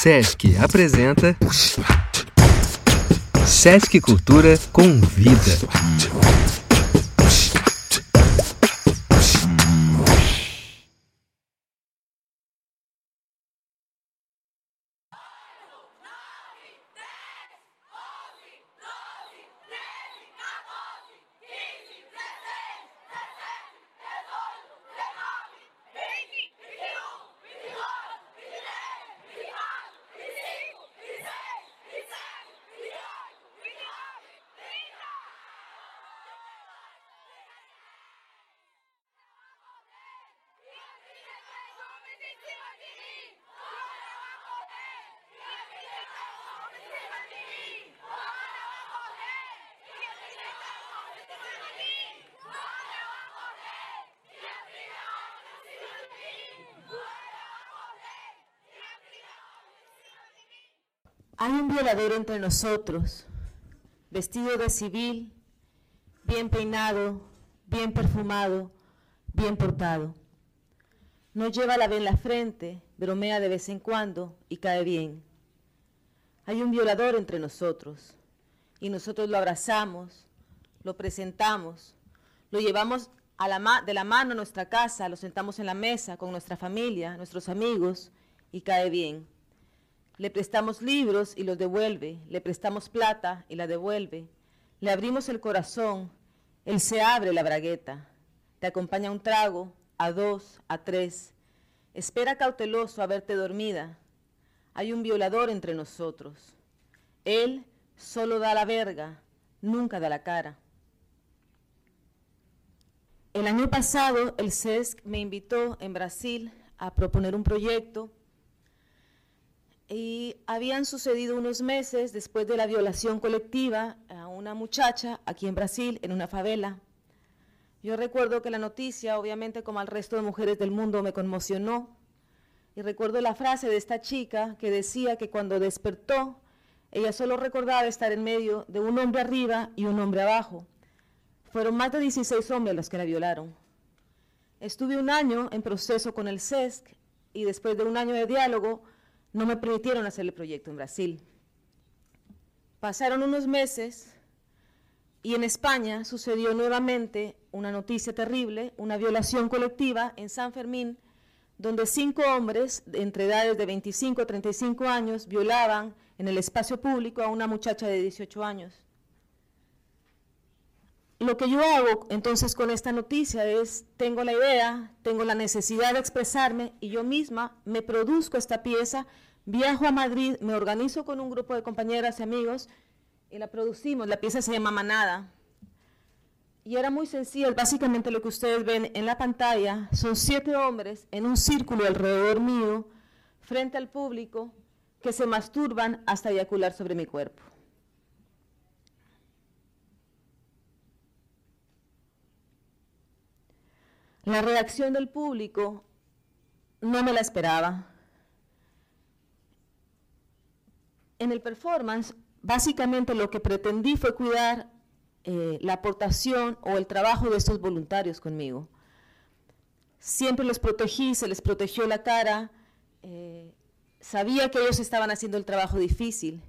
Sesc apresenta Sesc Cultura convida. Hay violador entre nosotros, vestido de civil, bien peinado, bien perfumado, bien portado. No lleva la vela en la frente, bromea de vez en cuando y cae bien. Hay un violador entre nosotros y nosotros lo abrazamos, lo presentamos, lo llevamos a la de la mano a nuestra casa, lo sentamos en la mesa con nuestra familia, nuestros amigos y cae bien. Le prestamos libros y los devuelve, le prestamos plata y la devuelve, le abrimos el corazón, él se abre la bragueta, te acompaña un trago, a dos, a tres, espera cauteloso a verte dormida. Hay un violador entre nosotros. Él solo da la verga, nunca da la cara. El año pasado el CESC me invitó en Brasil a proponer un proyecto y habían sucedido unos meses después de la violación colectiva a una muchacha aquí en Brasil, en una favela. Yo recuerdo que la noticia, obviamente como al resto de mujeres del mundo, me conmocionó. Y recuerdo la frase de esta chica que decía que cuando despertó, ella solo recordaba estar en medio de un hombre arriba y un hombre abajo. Fueron más de 16 hombres los que la violaron. Estuve un año en proceso con el CESC y después de un año de diálogo, no me permitieron hacer el proyecto en Brasil. Pasaron unos meses y en España sucedió nuevamente una noticia terrible, una violación colectiva en San Fermín, donde cinco hombres entre edades de 25 a 35 años violaban en el espacio público a una muchacha de 18 años. Lo que yo hago entonces con esta noticia es, tengo la idea, tengo la necesidad de expresarme y yo misma me produzco esta pieza, viajo a Madrid, me organizo con un grupo de compañeras y amigos y la producimos. La pieza se llama Manada. Y era muy sencillo, básicamente lo que ustedes ven en la pantalla son siete hombres en un círculo alrededor mío, frente al público, que se masturban hasta eyacular sobre mi cuerpo. La reacción del público no me la esperaba. En el performance, básicamente lo que pretendí fue cuidar eh, la aportación o el trabajo de estos voluntarios conmigo. Siempre los protegí, se les protegió la cara, eh, sabía que ellos estaban haciendo el trabajo difícil.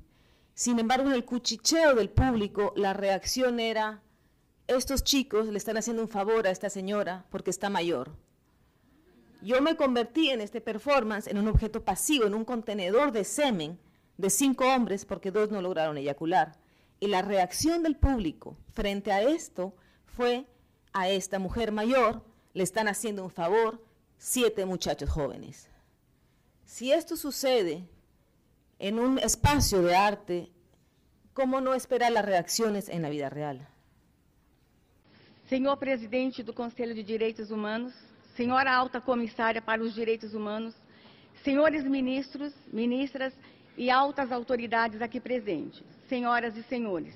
Sin embargo, en el cuchicheo del público, la reacción era, estos chicos le están haciendo un favor a esta señora porque está mayor. Yo me convertí en este performance en un objeto pasivo, en un contenedor de semen de cinco hombres porque dos no lograron eyacular. Y la reacción del público frente a esto fue a esta mujer mayor le están haciendo un favor siete muchachos jóvenes. Si esto sucede en un espacio de arte, ¿cómo no esperar las reacciones en la vida real? Senhor presidente do Conselho de Direitos Humanos, senhora alta comissária para os direitos humanos, senhores ministros, ministras e altas autoridades aqui presentes, senhoras e senhores.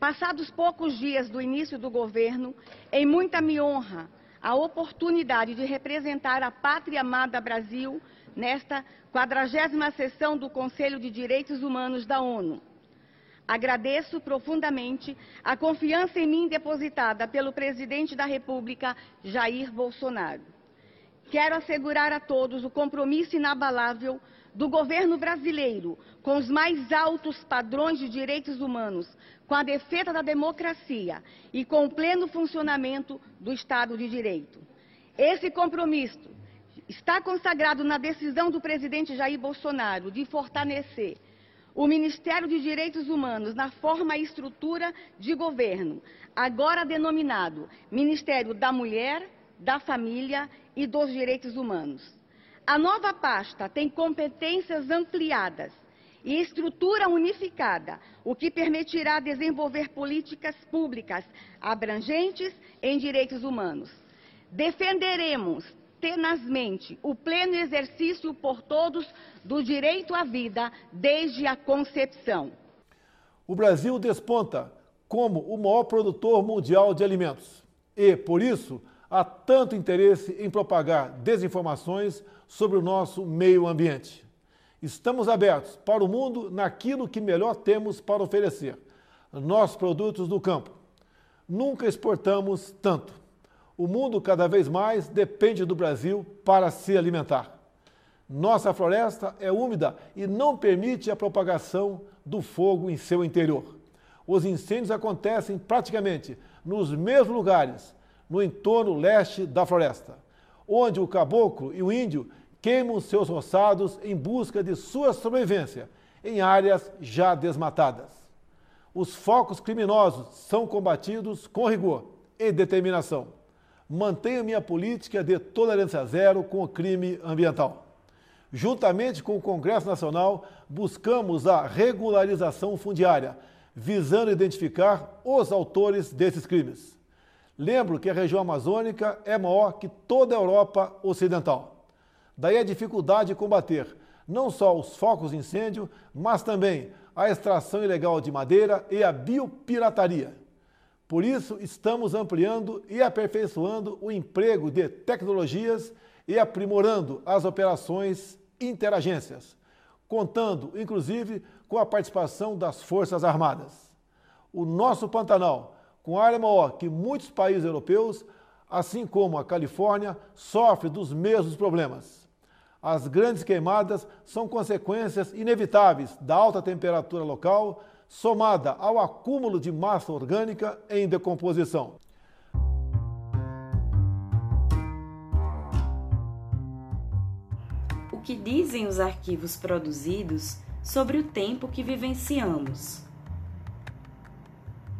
Passados poucos dias do início do governo, em muita me honra a oportunidade de representar a pátria amada Brasil nesta 40 sessão do Conselho de Direitos Humanos da ONU. Agradeço profundamente a confiança em mim depositada pelo presidente da República, Jair Bolsonaro. quero assegurar a todos o compromisso inabalável do governo brasileiro com os mais altos padrões de direitos humanos, com a defesa da democracia e com o pleno funcionamento do Estado de Direito. Esse compromisso está consagrado na decisão do presidente Jair Bolsonaro de fortalecer o Ministério de Direitos Humanos na forma e estrutura de governo, agora denominado Ministério da Mulher, da Família e dos Direitos Humanos. A nova pasta tem competências ampliadas e estrutura unificada, o que permitirá desenvolver políticas públicas abrangentes em direitos humanos. Defenderemos tenazmente o pleno exercício por todos do direito à vida desde a concepção. O Brasil desponta como o maior produtor mundial de alimentos e, por isso, há tanto interesse em propagar desinformações sobre o nosso meio ambiente. Estamos abertos para o mundo naquilo que melhor temos para oferecer, nossos produtos do campo. Nunca exportamos tanto. O mundo cada vez mais depende do Brasil para se alimentar. Nossa floresta é úmida e não permite a propagação do fogo em seu interior. Os incêndios acontecem praticamente nos mesmos lugares no entorno leste da floresta, onde o caboclo e o índio queimam seus roçados em busca de sua sobrevivência em áreas já desmatadas. Os focos criminosos são combatidos com rigor e determinação. Mantenho minha política de tolerância zero com o crime ambiental. Juntamente com o Congresso Nacional, buscamos a regularização fundiária, visando identificar os autores desses crimes. Lembro que a região amazônica é maior que toda a Europa Ocidental. Daí a dificuldade de combater não só os focos de incêndio, mas também a extração ilegal de madeira e a biopirataria. Por isso, estamos ampliando e aperfeiçoando o emprego de tecnologias e aprimorando as operações interagências, contando, inclusive, com a participação das Forças Armadas. O nosso Pantanal com área maior que muitos países europeus, assim como a Califórnia, sofre dos mesmos problemas. As grandes queimadas são consequências inevitáveis da alta temperatura local, somada ao acúmulo de massa orgânica em decomposição. O que dizem os arquivos produzidos sobre o tempo que vivenciamos?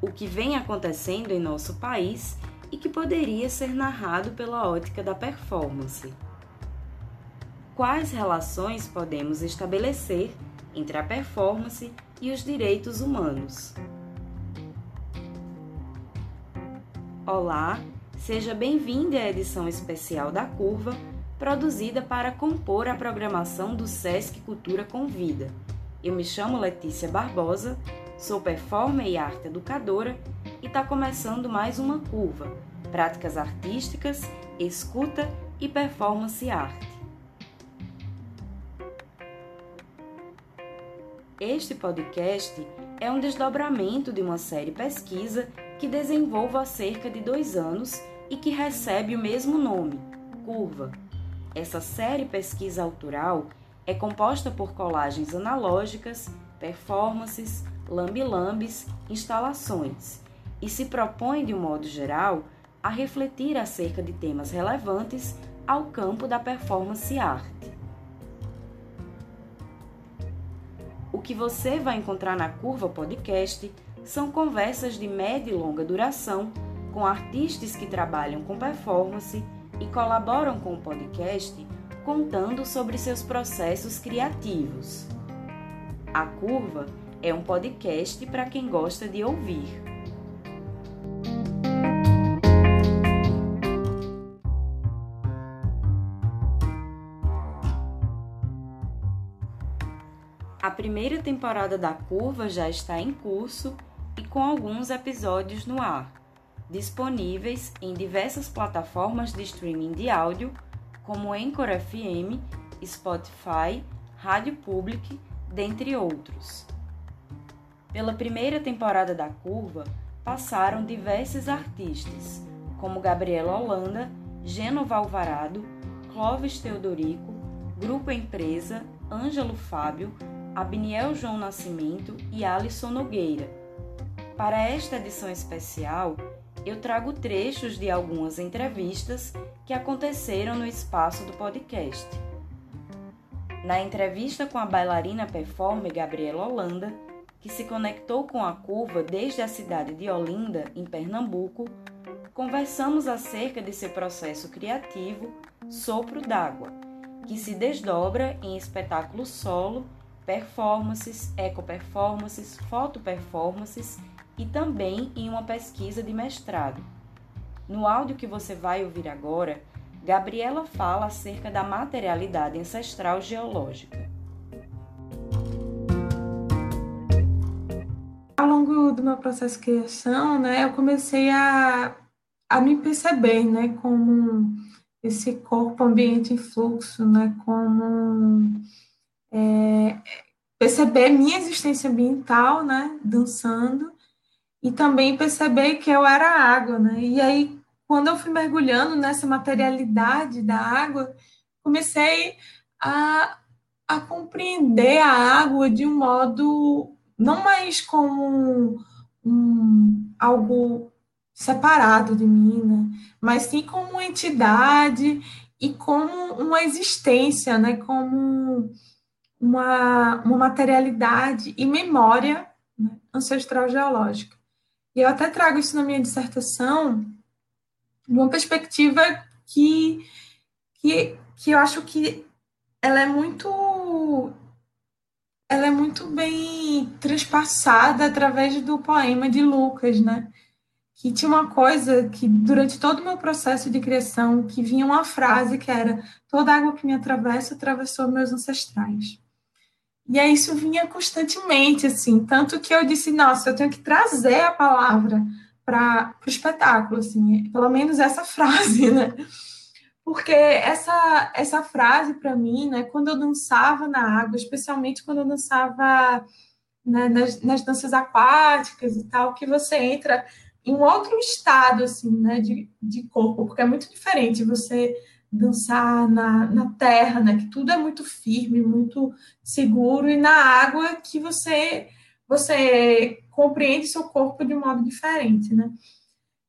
o que vem acontecendo em nosso país e que poderia ser narrado pela ótica da performance. Quais relações podemos estabelecer entre a performance e os direitos humanos? Olá, seja bem-vindo à edição especial da Curva, produzida para compor a programação do SESC Cultura Convida. Eu me chamo Letícia Barbosa Sou performer e arte educadora e está começando mais uma curva: práticas artísticas, escuta e performance arte. Este podcast é um desdobramento de uma série pesquisa que desenvolvo há cerca de dois anos e que recebe o mesmo nome, Curva. Essa série pesquisa autoral é composta por colagens analógicas, performances, lambilambes, instalações, e se propõe, de um modo geral, a refletir acerca de temas relevantes ao campo da performance arte. O que você vai encontrar na Curva Podcast são conversas de média e longa duração com artistas que trabalham com performance e colaboram com o podcast contando sobre seus processos criativos. A Curva é um podcast para quem gosta de ouvir. Primeira temporada da Curva já está em curso e com alguns episódios no ar, disponíveis em diversas plataformas de streaming de áudio, como Anchor FM, Spotify, Rádio Public, dentre outros. Pela primeira temporada da Curva, passaram diversos artistas, como Gabriela Holanda, Geno Valvarado, Clóvis Teodorico, Grupo Empresa, Ângelo Fábio, Abniel João Nascimento e Alisson Nogueira. Para esta edição especial, eu trago trechos de algumas entrevistas que aconteceram no espaço do podcast. Na entrevista com a bailarina performer Gabriela Holanda, que se conectou com a curva desde a cidade de Olinda, em Pernambuco, conversamos acerca de seu processo criativo Sopro d'Água, que se desdobra em espetáculo solo, performances, eco-performances, foto-performances e também em uma pesquisa de mestrado. No áudio que você vai ouvir agora, Gabriela fala acerca da materialidade ancestral geológica. Ao longo do meu processo de criação, né, eu comecei a, a me perceber, né, como esse corpo ambiente em fluxo, né, como é, perceber minha existência ambiental, né, dançando, e também perceber que eu era água, né? E aí, quando eu fui mergulhando nessa materialidade da água, comecei a, a compreender a água de um modo não mais como um, algo separado de mim, né? mas sim como uma entidade e como uma existência, né? como uma, uma materialidade e memória né? ancestral geológica. E eu até trago isso na minha dissertação de uma perspectiva que, que, que eu acho que ela é muito ela é muito bem transpassada através do poema de Lucas, né? Que tinha uma coisa que durante todo o meu processo de criação que vinha uma frase que era toda água que me atravessa atravessou meus ancestrais. E aí isso vinha constantemente, assim, tanto que eu disse, nossa, eu tenho que trazer a palavra para o espetáculo, assim, pelo menos essa frase, né? Porque essa, essa frase, para mim, né, quando eu dançava na água, especialmente quando eu dançava né, nas, nas danças aquáticas e tal, que você entra em um outro estado, assim, né, de, de corpo, porque é muito diferente você dançar na, na terra, né? Que tudo é muito firme, muito seguro, e na água que você você compreende seu corpo de um modo diferente, né?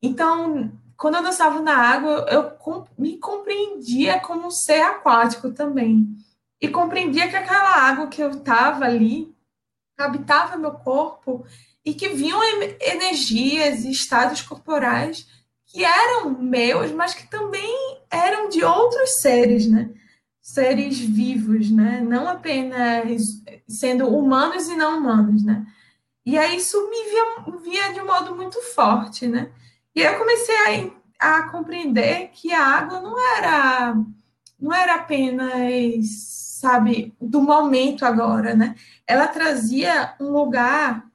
Então, quando eu dançava na água, eu me compreendia como um ser aquático também. E compreendia que aquela água que eu estava ali habitava meu corpo e que vinham energias e estados corporais que eram meus, mas que também eram de outros seres, né? Seres vivos, né? Não apenas sendo humanos e não humanos, né? E aí isso me via, via de um modo muito forte, né? E eu comecei a, a compreender que a água não era não era apenas, sabe, do momento agora, né? Ela trazia um lugar,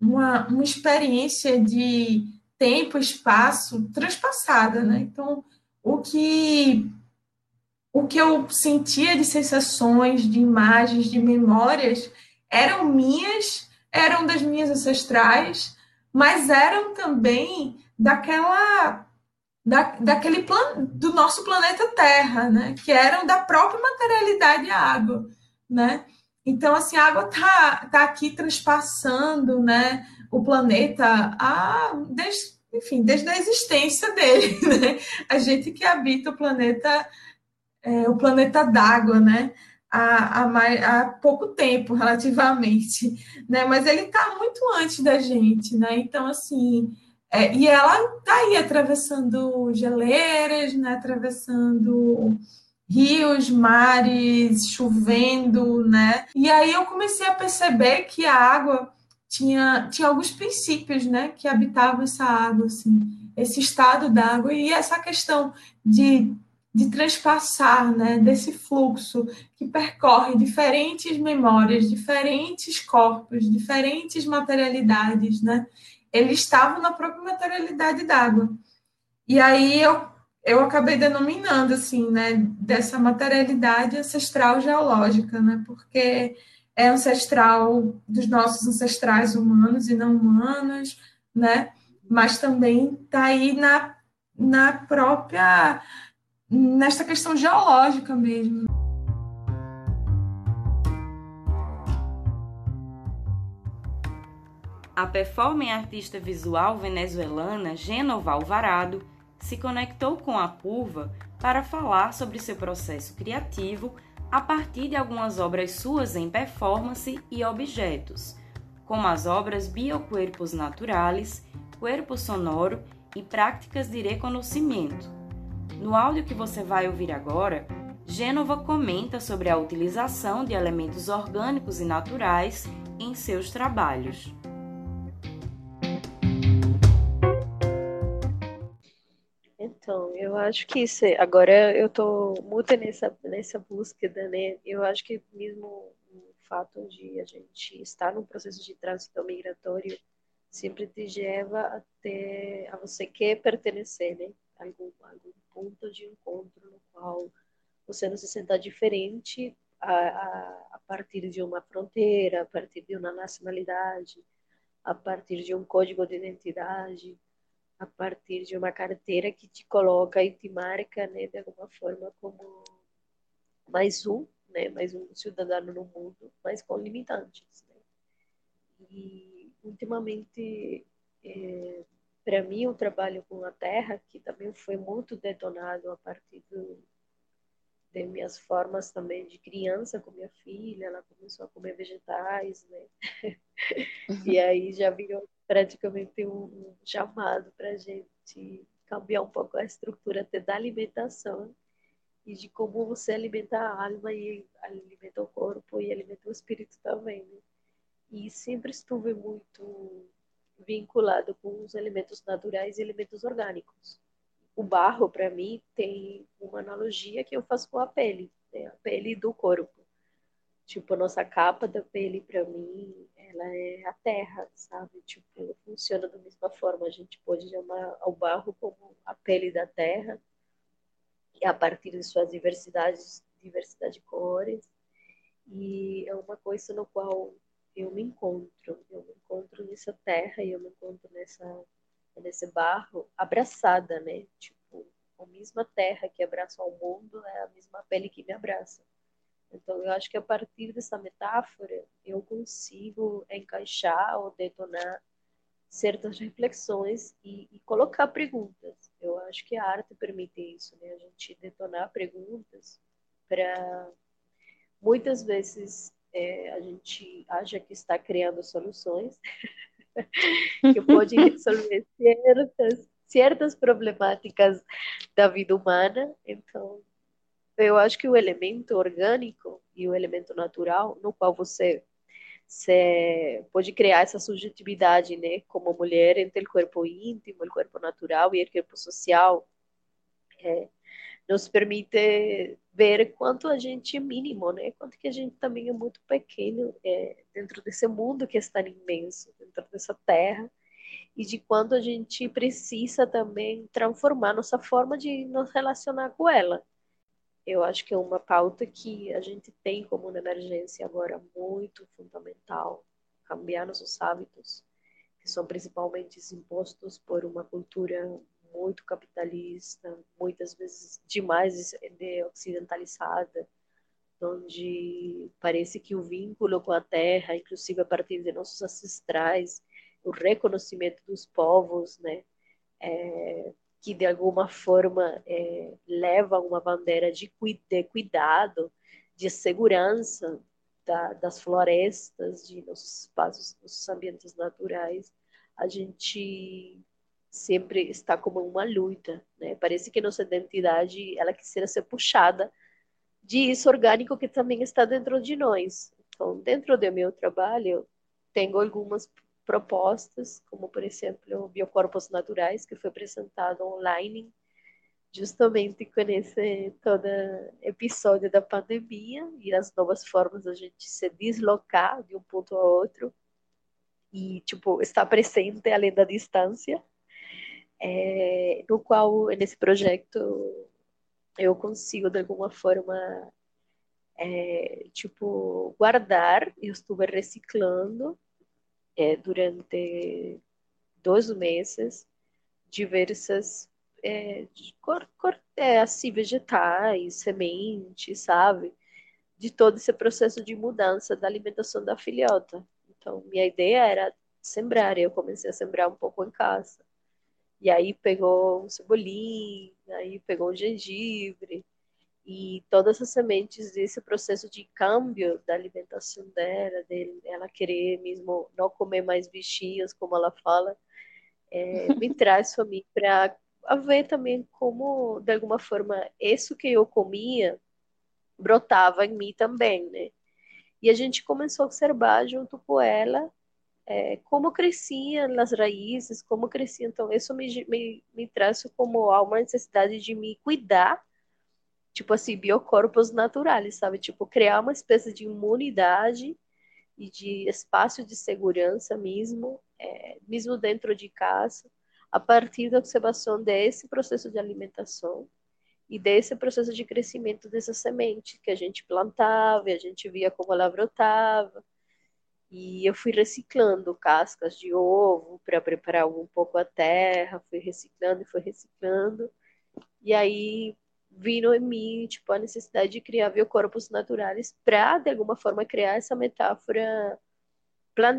uma, uma experiência de tempo, espaço transpassada, né? Então, o que o que eu sentia de sensações, de imagens, de memórias eram minhas, eram das minhas ancestrais, mas eram também daquela da, daquele plan, do nosso planeta Terra, né? Que eram da própria materialidade água, né? Então assim, a água tá tá aqui transpassando, né? O planeta a, desde enfim, desde a existência dele, né? A gente que habita o planeta, é, o planeta d'água, né? Há, há, mais, há pouco tempo, relativamente, né? Mas ele está muito antes da gente, né? Então, assim, é, e ela está aí atravessando geleiras, né? Atravessando rios, mares, chovendo, né? E aí eu comecei a perceber que a água tinha, tinha alguns princípios né, que habitavam essa água, assim, esse estado d'água e essa questão de, de transpassar né, desse fluxo que percorre diferentes memórias, diferentes corpos, diferentes materialidades. Né? Eles estavam na própria materialidade d'água. E aí eu, eu acabei denominando assim, né, dessa materialidade ancestral geológica, né, porque é ancestral dos nossos ancestrais humanos e não humanos, né? Mas também está aí na, na própria nesta questão geológica mesmo. A performance artista visual venezuelana Genova Alvarado se conectou com a curva para falar sobre seu processo criativo a partir de algumas obras suas em performance e objetos, como as obras Biocuerpos Naturales, Cuerpo Sonoro e Práticas de Reconhecimento. No áudio que você vai ouvir agora, Gênova comenta sobre a utilização de elementos orgânicos e naturais em seus trabalhos. Então, eu acho que isso, agora eu estou muito nessa, nessa búsqueda, né? Eu acho que mesmo o fato de a gente estar num processo de trânsito migratório sempre te leva até a você quer pertencer, né? Algum, algum ponto de encontro no qual você não se senta diferente a, a, a partir de uma fronteira, a partir de uma nacionalidade, a partir de um código de identidade a partir de uma carteira que te coloca e te marca, né, de alguma forma como mais um, né, mais um cidadão no mundo, mas com limitantes. Né? E ultimamente, é, para mim, o trabalho com a terra, que também foi muito detonado a partir do, de minhas formas também de criança com minha filha, ela começou a comer vegetais, né? e aí já virou praticamente um, chamado para a gente cambiar um pouco a estrutura até da alimentação e de como você alimenta a alma e alimenta o corpo e alimenta o espírito também, né? E sempre estive muito vinculado com os elementos naturais e elementos orgânicos. O barro, para mim, tem uma analogia que eu faço com a pele, né? a pele do corpo. Tipo, a nossa capa da pele, para mim, ela é a terra, sabe? Tipo, funciona da mesma forma. A gente pode chamar o barro como a pele da terra, e a partir de suas diversidades, diversidade de cores. E é uma coisa no qual eu me encontro. Eu me encontro nessa terra e eu me encontro nessa nesse barro abraçada, né? Tipo, a mesma terra que abraça o mundo é a mesma pele que me abraça. Então, eu acho que a partir dessa metáfora, eu consigo encaixar ou detonar certas reflexões e, e, colocar perguntas. Eu acho que a arte permite isso, né? A gente detonar perguntas para muitas vezes é, a gente acha que está criando soluções que podem resolver certas certas problemáticas da vida humana. Então, eu acho que o elemento orgânico e o elemento natural, no qual você, pode criar essa subjetividade, né, como mulher, entre o corpo íntimo, o corpo natural e o corpo social, é, nos permite ver quanto a gente é mínimo, né? Quanto que a gente também é muito pequeno é, dentro desse mundo que é tão imenso, dentro dessa terra, e de quanto a gente precisa também transformar nossa forma de nos relacionar com ela eu acho que é uma pauta que a gente tem como uma emergência agora muito fundamental, cambiar nossos hábitos, que são principalmente impostos por uma cultura muito capitalista, muitas vezes demais de ocidentalizada, onde parece que o vínculo com a terra, inclusive a partir de nossos ancestrais, o reconhecimento dos povos, né, é, que de alguma forma é, leva uma bandeira de, de cuidado, de segurança da, das florestas, de nossos espaços, nossos ambientes naturais, a gente sempre está como uma luta, né? Parece que nossa identidade ela quisera ser puxada de isso orgânico que também está dentro de nós. Então, dentro do meu trabalho, tenho algumas propostas, como por exemplo Biocorpos Naturais, que foi apresentado online, justamente com esse todo episódio da pandemia e as novas formas da gente se deslocar de um ponto a outro e tipo estar presente além da distância, é, no qual nesse projeto eu consigo de alguma forma é, tipo guardar, eu estive reciclando é, durante dois meses diversas é, cor, cor, é, assim, vegetais, sementes, sabe? De todo esse processo de mudança da alimentação da filhota. Então, minha ideia era sembrar, eu comecei a sembrar um pouco em casa. E aí pegou um cebolinho, aí pegou um gengibre, e todas as sementes desse processo de câmbio da alimentação dela, dele, ela querer mesmo não comer mais bichinhos, como ela fala, é, me traz para mim para ver também como, de alguma forma, isso que eu comia brotava em mim também, né? E a gente começou a observar junto com ela é, como cresciam as raízes, como cresciam. Então, isso me, me, me traz como uma necessidade de me cuidar, tipo assim, biocorpos naturais, sabe? Tipo, criar uma espécie de imunidade e de espaço de segurança mesmo, é, mesmo dentro de casa, a partir da observação desse processo de alimentação e desse processo de crescimento dessa semente que a gente plantava, e a gente via como ela brotava. E eu fui reciclando cascas de ovo para preparar um pouco a terra, fui reciclando e fui reciclando. E aí vindo em mim, tipo, a necessidade de criar biocorpos naturais para, de alguma forma, criar essa metáfora,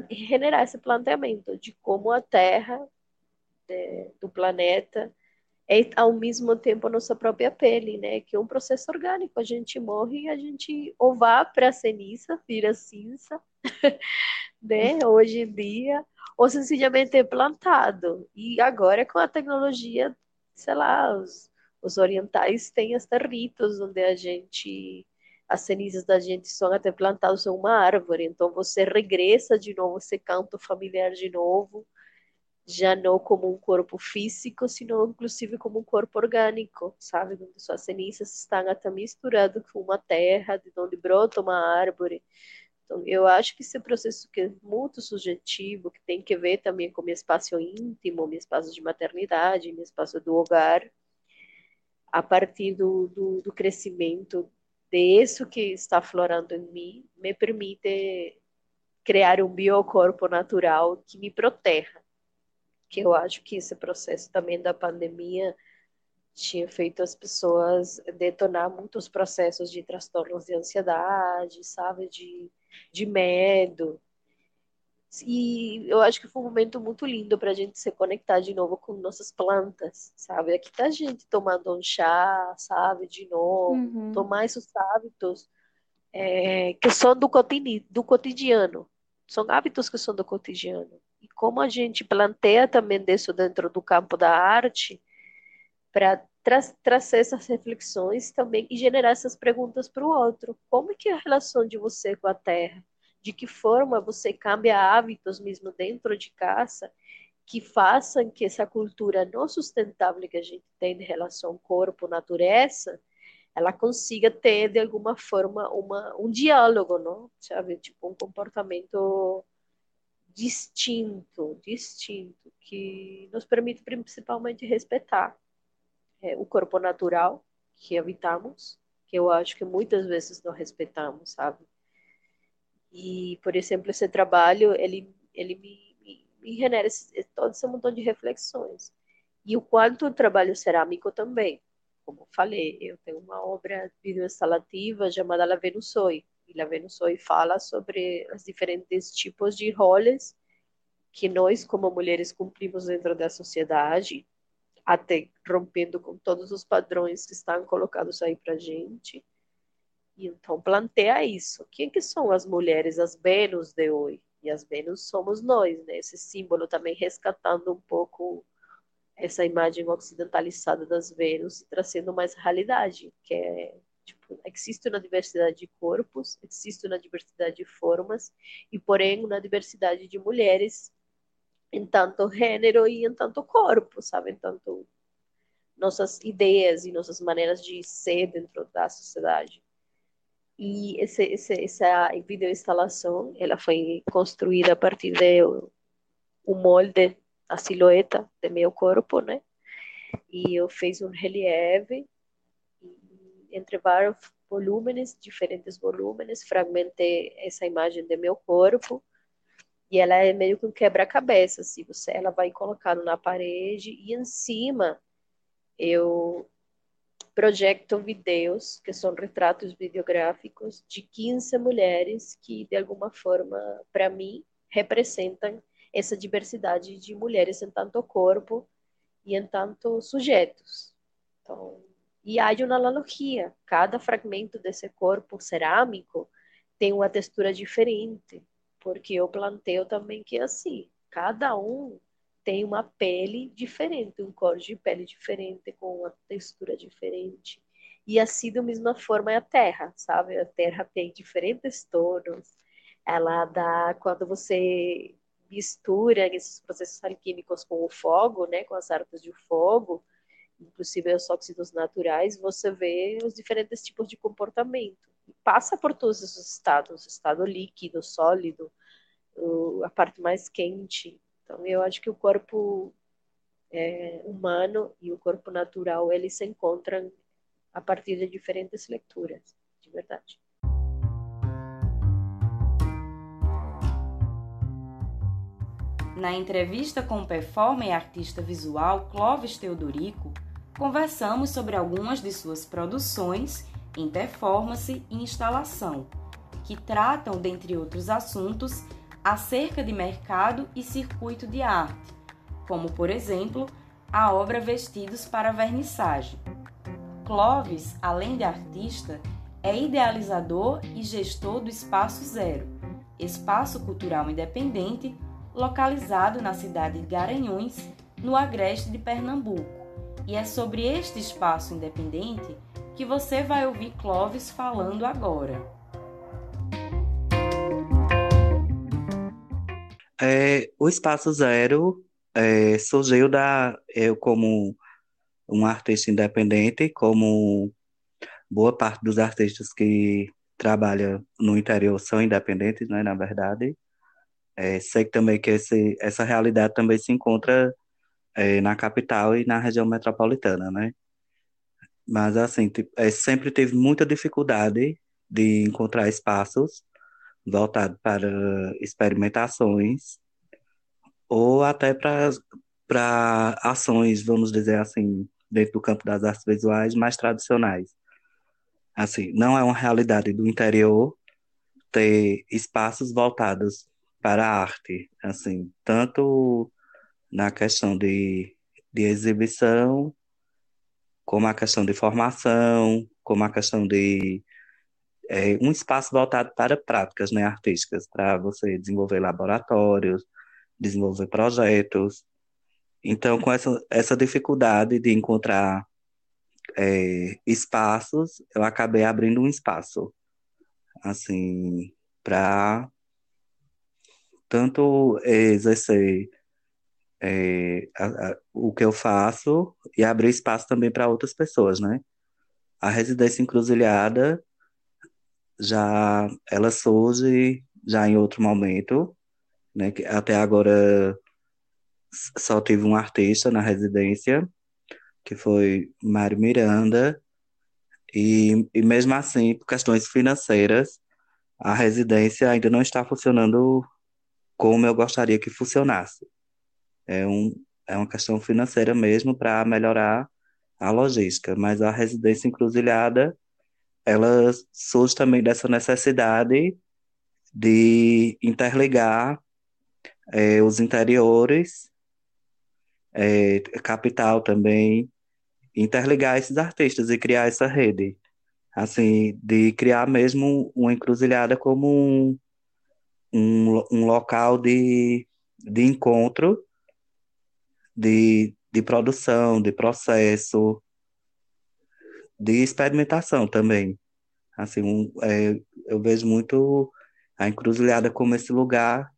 generar esse planteamento de como a Terra é, do planeta é ao mesmo tempo a nossa própria pele, né? Que é um processo orgânico. A gente morre e a gente ou vá para ceniza, vira cinza, né? Hoje em dia, ou sencillamente é plantado. E agora com a tecnologia, sei lá, os, os orientais têm até ritos onde a gente as cenizas da gente são até plantadas em uma árvore, então você regressa de novo esse canto familiar de novo já não como um corpo físico, sino inclusive como um corpo orgânico, sabe? Onde suas cenizas estão até misturadas com uma terra, de onde brota uma árvore. Então, eu acho que esse processo que é muito subjetivo, que tem que ver também com o meu espaço íntimo, meu espaço de maternidade, meu espaço do hogar, a partir do, do, do crescimento disso que está florando em mim, me permite criar um biocorpo natural que me proteja que eu acho que esse processo também da pandemia tinha feito as pessoas detonar muitos processos de transtornos de ansiedade, sabe, de, de medo. E eu acho que foi um momento muito lindo para a gente se conectar de novo com nossas plantas, sabe? Aqui tá a gente tomando um chá, sabe, de novo, uhum. tomar esses hábitos é, que são do, cotidiano, do cotidiano, são hábitos que são do cotidiano e como a gente planteia também isso dentro do campo da arte, para tra trazer essas reflexões também e generar essas perguntas para o outro. Como é que é a relação de você com a terra? De que forma você cambia hábitos mesmo dentro de casa que façam que essa cultura não sustentável que a gente tem em relação corpo-natureza, ela consiga ter de alguma forma uma, um diálogo, não? Sabe? Tipo um comportamento distinto, distinto, que nos permite principalmente respeitar é, o corpo natural que habitamos, que eu acho que muitas vezes não respeitamos, sabe? E, por exemplo, esse trabalho, ele, ele me, me, me genera esse, todo esse montão de reflexões. E o quanto o trabalho cerâmico também. Como falei, eu tenho uma obra videoinstalativa chamada La Venusoi, e La Venusoi fala sobre os diferentes tipos de roles que nós, como mulheres, cumprimos dentro da sociedade, até rompendo com todos os padrões que estão colocados aí para gente. Então planteia isso. Quem que são as mulheres, as Vênus de hoje? E as Vênus somos nós, né? Esse símbolo também resgatando um pouco essa imagem ocidentalizada das Vênus trazendo mais realidade, que é Tipo, existe uma diversidade de corpos, existe uma diversidade de formas, e porém uma diversidade de mulheres em tanto gênero e em tanto corpo, sabe? Em tanto nossas ideias e nossas maneiras de ser dentro da sociedade. E esse, esse, essa videoinstalação, ela foi construída a partir de o molde, a silhueta do meu corpo, né? E eu fiz um relieve entre vários volumes, diferentes volumes, fragmentei essa imagem do meu corpo e ela é meio que um quebra-cabeça, assim, você ela vai colocando na parede e em cima eu projeto vídeos, que são retratos videográficos de 15 mulheres que, de alguma forma, para mim, representam essa diversidade de mulheres em tanto corpo e em tanto sujeitos. Então, e há uma analogia, cada fragmento desse corpo cerâmico tem uma textura diferente, porque eu planteio também que é assim, cada um tem uma pele diferente, um cor de pele diferente, com uma textura diferente. E assim, da mesma forma, é a Terra, sabe? A Terra tem diferentes tons. Ela dá, quando você mistura esses processos alquímicos com o fogo, né, com as artes de fogo, inclusive os óxidos naturais, você vê os diferentes tipos de comportamento. Passa por todos esses estados, estado líquido, sólido, a parte mais quente. Então, eu acho que o corpo é, humano e o corpo natural, eles se encontram a partir de diferentes leituras, de verdade. Na entrevista com o performer e artista visual Clóvis Teodorico, conversamos sobre algumas de suas produções em performance e instalação, que tratam, dentre outros assuntos, acerca de mercado e circuito de arte, como, por exemplo, a obra Vestidos para Vernissagem. Clovis, além de artista, é idealizador e gestor do Espaço Zero, espaço cultural independente localizado na cidade de Garanhuns, no agreste de Pernambuco. E é sobre este espaço independente que você vai ouvir Clovis falando agora. É, o Espaço Zero é, surgiu da eu como um artista independente, como boa parte dos artistas que trabalham no interior são independentes, né, na verdade. É, sei também que esse, essa realidade também se encontra é, na capital e na região metropolitana, né? Mas, assim, é, sempre teve muita dificuldade de encontrar espaços voltados para experimentações ou até para ações, vamos dizer assim, dentro do campo das artes visuais mais tradicionais. Assim, não é uma realidade do interior ter espaços voltados para a arte, assim, tanto na questão de, de exibição, como a questão de formação, como a questão de é, um espaço voltado para práticas né, artísticas, para você desenvolver laboratórios, desenvolver projetos. Então, com essa, essa dificuldade de encontrar é, espaços, eu acabei abrindo um espaço, assim, para tanto exercer é, a, a, o que eu faço e abrir espaço também para outras pessoas, né? A residência encruzilhada já ela surge já em outro momento, né? Que até agora só tive um artista na residência, que foi Mário Miranda, e, e mesmo assim, por questões financeiras, a residência ainda não está funcionando como eu gostaria que funcionasse. É, um, é uma questão financeira mesmo para melhorar a logística, mas a residência encruzilhada, ela surge também dessa necessidade de interligar é, os interiores, é, capital também, interligar esses artistas e criar essa rede, assim, de criar mesmo uma encruzilhada como um, um, um local de, de encontro de, de produção, de processo, de experimentação também. Assim, um, é, eu vejo muito a encruzilhada como esse lugar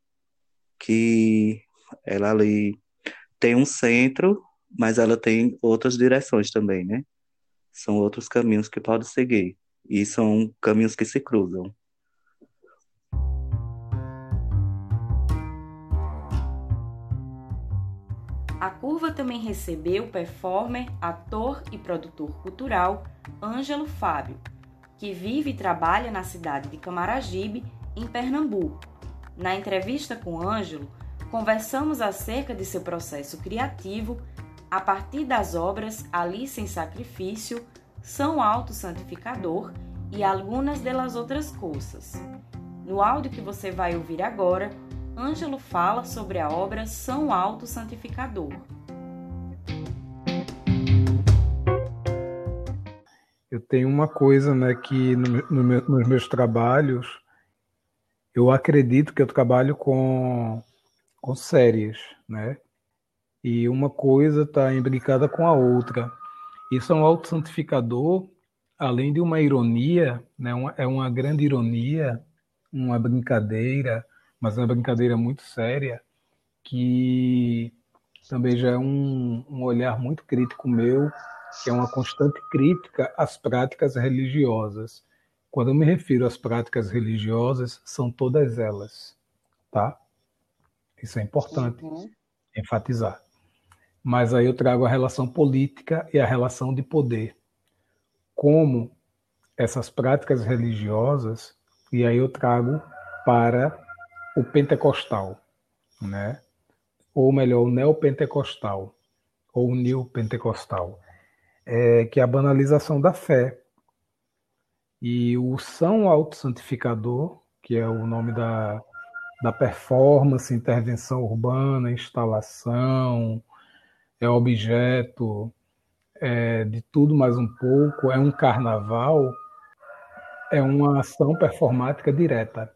que ela ali tem um centro, mas ela tem outras direções também, né? São outros caminhos que pode seguir e são caminhos que se cruzam. A curva também recebeu o performer, ator e produtor cultural Ângelo Fábio, que vive e trabalha na cidade de Camaragibe, em Pernambuco. Na entrevista com Ângelo, conversamos acerca de seu processo criativo, a partir das obras Ali sem Sacrifício, São Alto Santificador e algumas delas outras coisas. No áudio que você vai ouvir agora, Ângelo fala sobre a obra São Alto Santificador. Eu tenho uma coisa, né, que no, no meu, nos meus trabalhos, eu acredito que eu trabalho com, com séries, né? E uma coisa está imbricada com a outra. E São Alto Santificador, além de uma ironia, né, uma, é uma grande ironia, uma brincadeira, mas uma brincadeira muito séria, que também já é um, um olhar muito crítico meu, que é uma constante crítica às práticas religiosas. Quando eu me refiro às práticas religiosas, são todas elas, tá? Isso é importante uhum. enfatizar. Mas aí eu trago a relação política e a relação de poder. Como essas práticas religiosas, e aí eu trago para o pentecostal, né? ou melhor, o neopentecostal, ou o neopentecostal, é, que é a banalização da fé. E o São Auto-Santificador, que é o nome da, da performance, intervenção urbana, instalação, é objeto é, de tudo mais um pouco, é um carnaval, é uma ação performática direta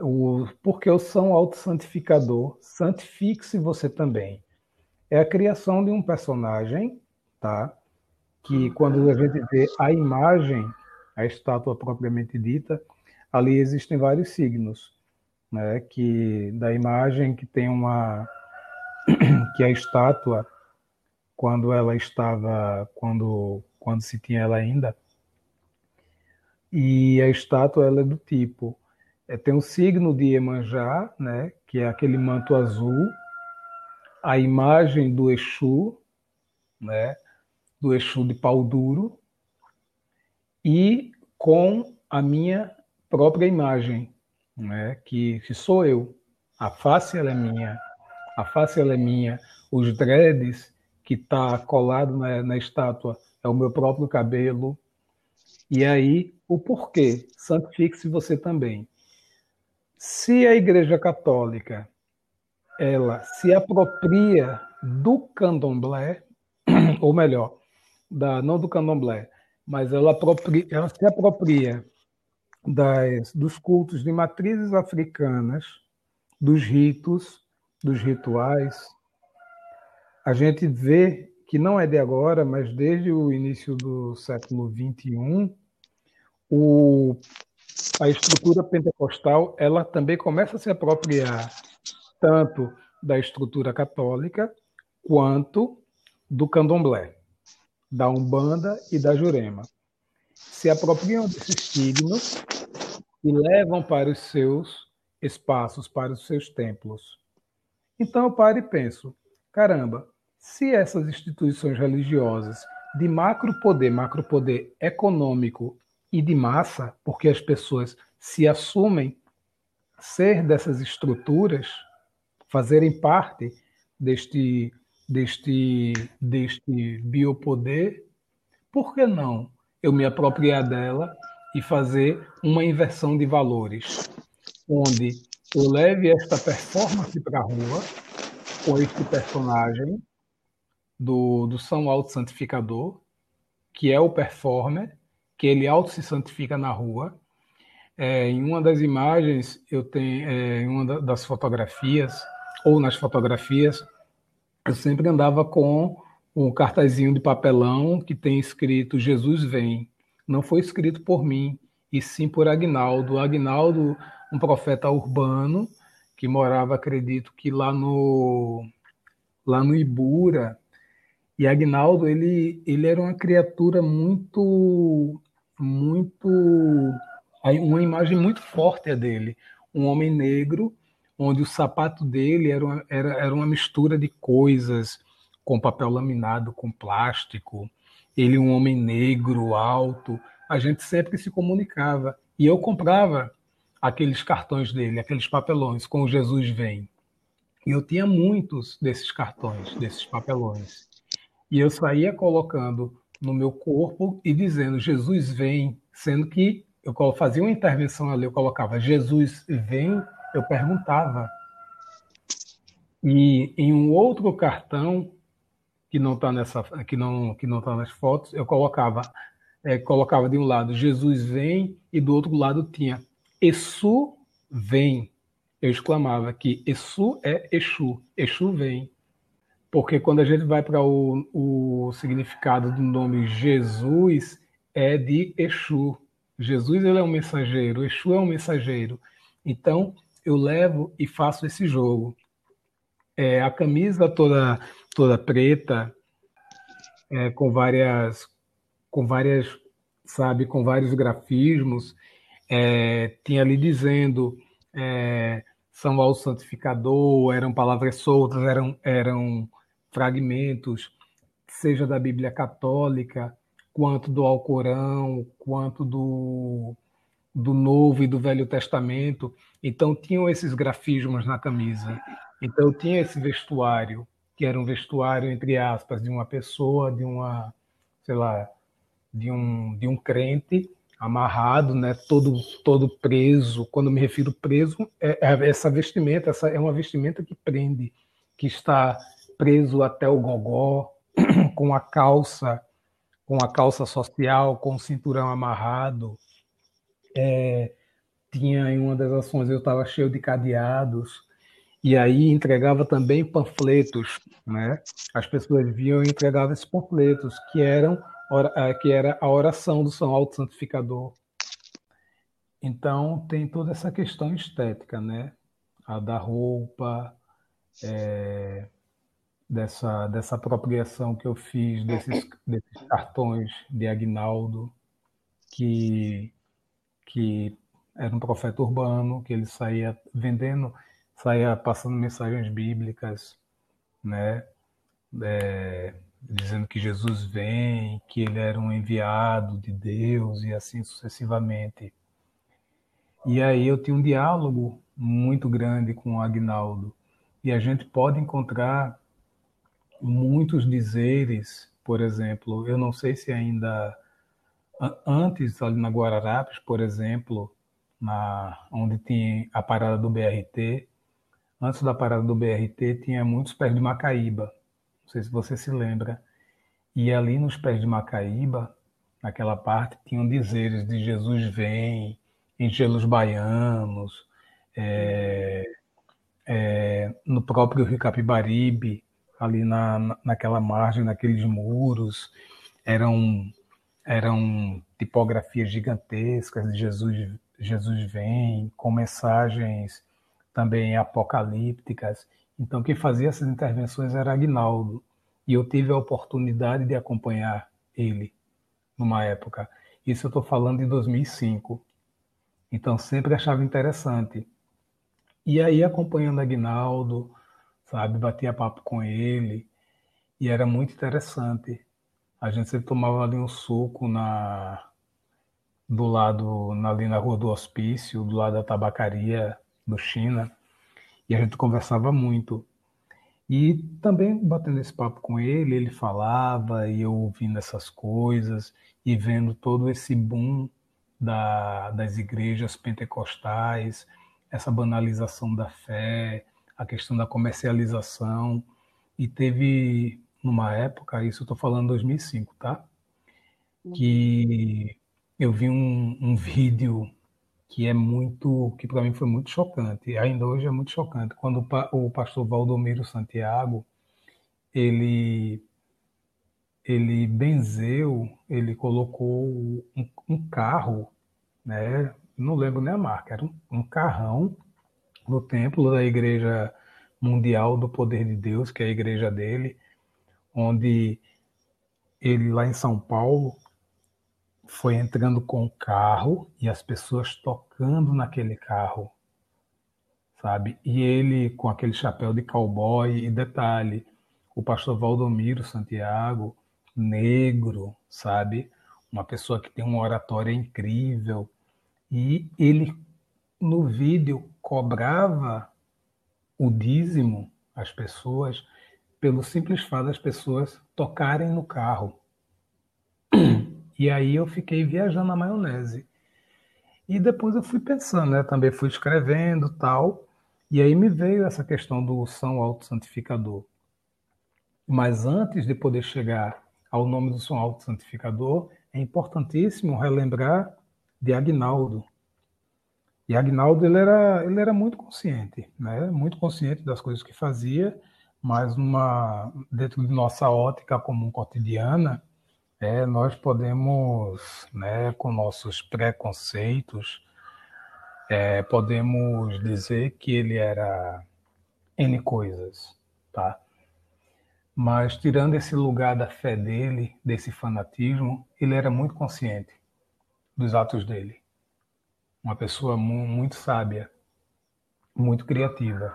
o, porque o São Auto-Santificador, santifique-se você também. É a criação de um personagem, tá? Que quando a gente vê a imagem, a estátua propriamente dita, ali existem vários signos, né? Que da imagem que tem uma que a estátua quando ela estava quando quando se tinha ela ainda e a estátua ela é do tipo é, tem o signo de Iemanjá, né, que é aquele manto azul, a imagem do Exu, né, do Exu de pau duro, e com a minha própria imagem, né, que, que sou eu. A face ela é minha, a face ela é minha, os dreads que está colado na, na estátua é o meu próprio cabelo. E aí, o porquê? Santifique-se você também. Se a Igreja Católica ela se apropria do candomblé, ou melhor, da, não do candomblé, mas ela, apropria, ela se apropria das, dos cultos de matrizes africanas, dos ritos, dos rituais. A gente vê que não é de agora, mas desde o início do século XXI, o a estrutura pentecostal ela também começa a se apropriar tanto da estrutura católica quanto do candomblé, da umbanda e da jurema. Se apropriam desses signos e levam para os seus espaços, para os seus templos. Então eu paro e penso, caramba, se essas instituições religiosas de macro poder, macro poder econômico e de massa, porque as pessoas se assumem ser dessas estruturas, fazerem parte deste, deste, deste biopoder, por que não eu me apropriar dela e fazer uma inversão de valores, onde eu leve esta performance para a rua com este personagem do, do São Alto Santificador, que é o performer, que ele auto se santifica na rua. É, em uma das imagens, eu tenho, é, em uma das fotografias, ou nas fotografias, eu sempre andava com um cartazinho de papelão que tem escrito Jesus vem. Não foi escrito por mim, e sim por Agnaldo. Agnaldo, um profeta urbano, que morava, acredito que lá no, lá no Ibura. E Agnaldo, ele, ele era uma criatura muito muito uma imagem muito forte é dele, um homem negro, onde o sapato dele era uma, era, era uma mistura de coisas, com papel laminado, com plástico. Ele um homem negro, alto. A gente sempre se comunicava e eu comprava aqueles cartões dele, aqueles papelões com o Jesus vem. E eu tinha muitos desses cartões, desses papelões. E eu saía colocando no meu corpo e dizendo: Jesus vem, sendo que eu fazia uma intervenção ali, eu colocava Jesus vem, eu perguntava. E em um outro cartão que não está nessa, que não que não está nas fotos, eu colocava é, colocava de um lado Jesus vem e do outro lado tinha Exu vem. Eu exclamava que Exu é Exu, Exu vem. Porque quando a gente vai para o, o significado do nome Jesus, é de Exu. Jesus ele é um mensageiro, Exu é um mensageiro. Então, eu levo e faço esse jogo. É, a camisa toda, toda preta, é, com várias, com várias, sabe, com vários grafismos, é, tinha ali dizendo é, São Paulo Santificador, eram palavras soltas, eram, eram fragmentos, seja da Bíblia Católica, quanto do Alcorão, quanto do, do Novo e do Velho Testamento. Então, tinham esses grafismos na camisa. Então, tinha esse vestuário, que era um vestuário, entre aspas, de uma pessoa, de uma, sei lá, de um, de um crente amarrado, né, todo, todo preso. Quando me refiro preso, é, é essa vestimenta, essa é uma vestimenta que prende, que está preso até o gogó, com a calça com a calça social, com o cinturão amarrado. É, tinha em uma das ações, eu estava cheio de cadeados, e aí entregava também panfletos, né? As pessoas viam e entregavam esses panfletos, que eram é, que era a oração do São Alto Santificador. Então tem toda essa questão estética, né? A da roupa, é, dessa, dessa apropriação que eu fiz desses, desses cartões de Agnaldo, que, que era um profeta urbano, que ele saía vendendo, saía passando mensagens bíblicas, né? É, dizendo que Jesus vem, que ele era um enviado de Deus e assim sucessivamente. E aí eu tinha um diálogo muito grande com o Agnaldo. E a gente pode encontrar muitos dizeres, por exemplo, eu não sei se ainda antes ali na Guararapes, por exemplo, na onde tinha a parada do BRT, antes da parada do BRT tinha muitos pés de Macaíba. Não sei se você se lembra. E ali nos pés de Macaíba, naquela parte, tinham dizeres de Jesus vem, engelos baianos, é, é, no próprio Rio Capibaribe, ali na, naquela margem, naqueles muros, eram, eram tipografias gigantescas de Jesus, Jesus vem, com mensagens também apocalípticas. Então, quem fazia essas intervenções era Agnaldo, e eu tive a oportunidade de acompanhar ele numa época. Isso eu estou falando de 2005. Então, sempre achava interessante. E aí, acompanhando Agnaldo, sabe? Batia papo com ele e era muito interessante. A gente sempre tomava ali um suco na do lado ali na rua do hospício, do lado da tabacaria do China, e a gente conversava muito. E também batendo esse papo com ele, ele falava e eu ouvindo essas coisas e vendo todo esse boom da, das igrejas pentecostais, essa banalização da fé, a questão da comercialização, e teve numa época, isso eu estou falando 2005, tá? Que eu vi um, um vídeo que é muito, que para mim foi muito chocante, ainda hoje é muito chocante, quando o, pastor Valdomiro Santiago, ele ele benzeu, ele colocou um, um carro, né? Não lembro nem a marca, era um, um carrão no templo da Igreja Mundial do Poder de Deus, que é a igreja dele, onde ele lá em São Paulo foi entrando com o carro e as pessoas tocando naquele carro, sabe? E ele com aquele chapéu de cowboy e detalhe, o pastor Valdomiro Santiago, negro, sabe? Uma pessoa que tem uma oratória incrível e ele no vídeo cobrava o dízimo as pessoas pelo simples fato das pessoas tocarem no carro. E aí eu fiquei viajando na maionese. E depois eu fui pensando, né? Também fui escrevendo tal. E aí me veio essa questão do São Alto Santificador. Mas antes de poder chegar ao nome do São Alto Santificador, é importantíssimo relembrar de Agnaldo. E Agnaldo ele era, ele era muito consciente, né? muito consciente das coisas que fazia, mas uma, dentro de nossa ótica comum cotidiana, é, nós podemos, né, com nossos preconceitos, é, podemos dizer que ele era N coisas, tá? Mas tirando esse lugar da fé dele, desse fanatismo, ele era muito consciente dos atos dele. Uma pessoa muito sábia, muito criativa.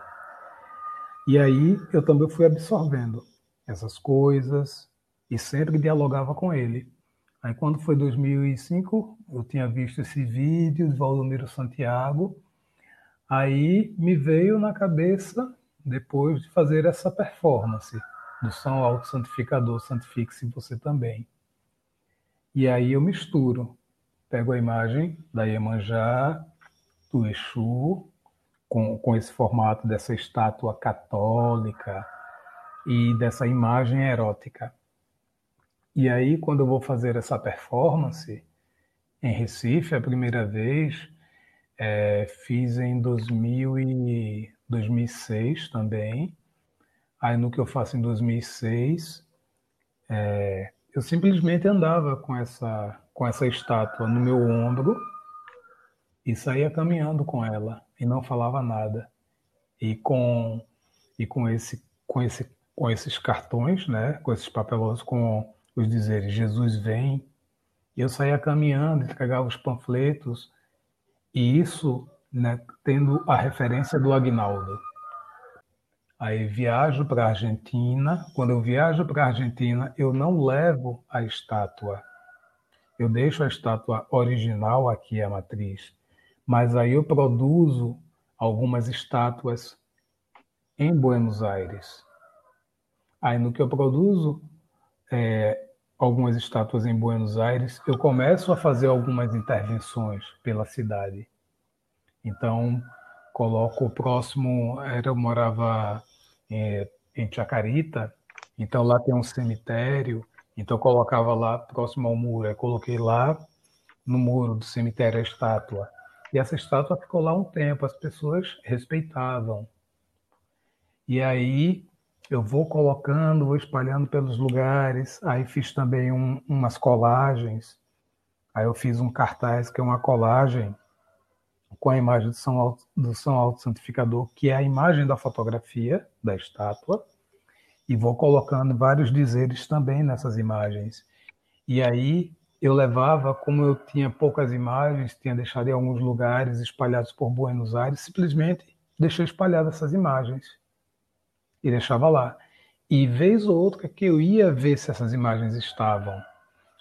E aí eu também fui absorvendo essas coisas e sempre dialogava com ele. Aí quando foi 2005, eu tinha visto esse vídeo de Valdomiro Santiago, aí me veio na cabeça, depois de fazer essa performance do São Alto Santificador, santifique-se você também. E aí eu misturo, pego a imagem da Iemanjá, do Exu, com, com esse formato dessa estátua católica e dessa imagem erótica. E aí, quando eu vou fazer essa performance em Recife, a primeira vez, é, fiz em 2000 e 2006 também. Aí, no que eu faço em 2006, é, eu simplesmente andava com essa, com essa estátua no meu ombro e saía caminhando com ela e não falava nada. E com, e com, esse, com, esse, com esses cartões, né, com esses papelosos com os dizeres Jesus vem. Eu saía caminhando, entregava os panfletos, e isso né, tendo a referência do Agnaldo. Aí viajo para a Argentina. Quando eu viajo para a Argentina, eu não levo a estátua. Eu deixo a estátua original aqui, a matriz. Mas aí eu produzo algumas estátuas em Buenos Aires. Aí no que eu produzo, é, algumas estátuas em Buenos Aires, eu começo a fazer algumas intervenções pela cidade. Então, coloco o próximo, eu morava em, em Chacarita, então lá tem um cemitério, então eu colocava lá próximo ao muro, eu coloquei lá no muro do cemitério a estátua. E essa estátua ficou lá um tempo, as pessoas respeitavam. E aí eu vou colocando, vou espalhando pelos lugares. Aí fiz também um, umas colagens. Aí eu fiz um cartaz que é uma colagem com a imagem do São, Alto, do São Alto Santificador, que é a imagem da fotografia da estátua, e vou colocando vários dizeres também nessas imagens. E aí eu levava, como eu tinha poucas imagens, tinha deixado em alguns lugares espalhados por Buenos Aires, simplesmente deixei espalhadas essas imagens e deixava lá. E vez ou outra que eu ia ver se essas imagens estavam.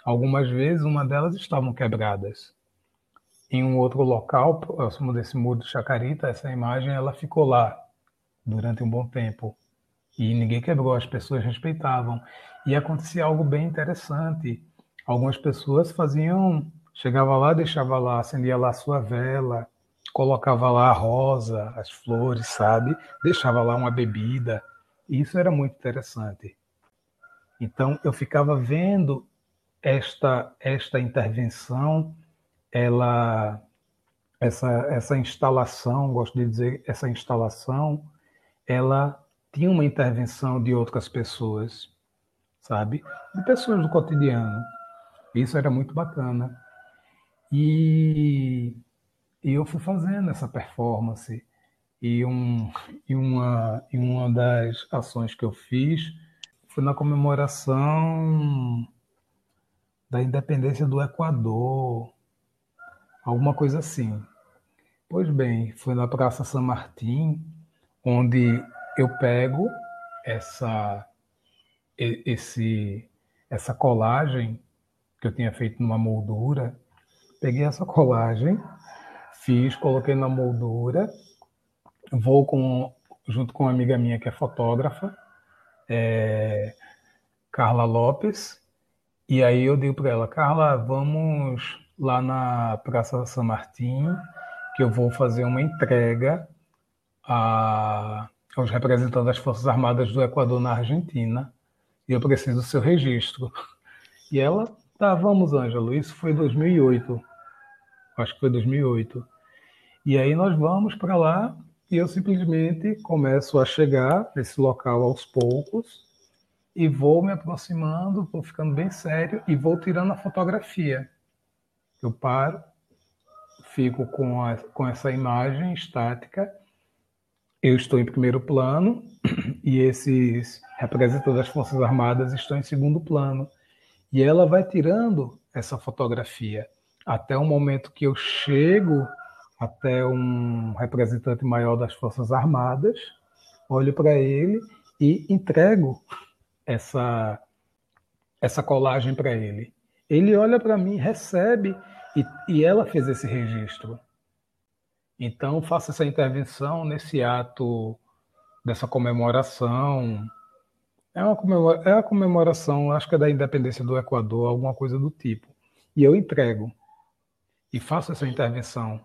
Algumas vezes uma delas estavam quebradas. Em um outro local, próximo desse muro de Chacarita, essa imagem ela ficou lá durante um bom tempo. E ninguém quebrou, as pessoas respeitavam. E acontecia algo bem interessante. Algumas pessoas faziam, chegava lá, deixava lá, acendia lá a sua vela, colocava lá a rosa, as flores, sabe? Deixava lá uma bebida. E isso era muito interessante. Então eu ficava vendo esta esta intervenção, ela essa essa instalação, gosto de dizer essa instalação, ela tinha uma intervenção de outras pessoas, sabe? De pessoas do cotidiano. Isso era muito bacana. E e eu fui fazendo essa performance. E, um, e, uma, e uma das ações que eu fiz foi na comemoração da independência do Equador, alguma coisa assim. Pois bem, foi na Praça San Martín, onde eu pego essa, esse, essa colagem que eu tinha feito numa moldura, peguei essa colagem Fiz, coloquei na moldura, vou com junto com uma amiga minha que é fotógrafa, é, Carla Lopes. E aí eu digo para ela, Carla, vamos lá na Praça São Martim, que eu vou fazer uma entrega a, aos representantes das Forças Armadas do Equador na Argentina. E eu preciso do seu registro. E ela, tá, vamos, Ângelo. Isso foi 2008. Acho que foi 2008. E aí nós vamos para lá e eu simplesmente começo a chegar nesse local aos poucos e vou me aproximando, vou ficando bem sério e vou tirando a fotografia. Eu paro, fico com, a, com essa imagem estática, eu estou em primeiro plano e esses representantes das Forças Armadas estão em segundo plano. E ela vai tirando essa fotografia até o momento que eu chego até um representante maior das Forças Armadas, olho para ele e entrego essa essa colagem para ele. Ele olha para mim, recebe e, e ela fez esse registro. Então faço essa intervenção nesse ato dessa comemoração. É uma, comemora, é a comemoração, acho que é da independência do Equador, alguma coisa do tipo. E eu entrego e faço essa intervenção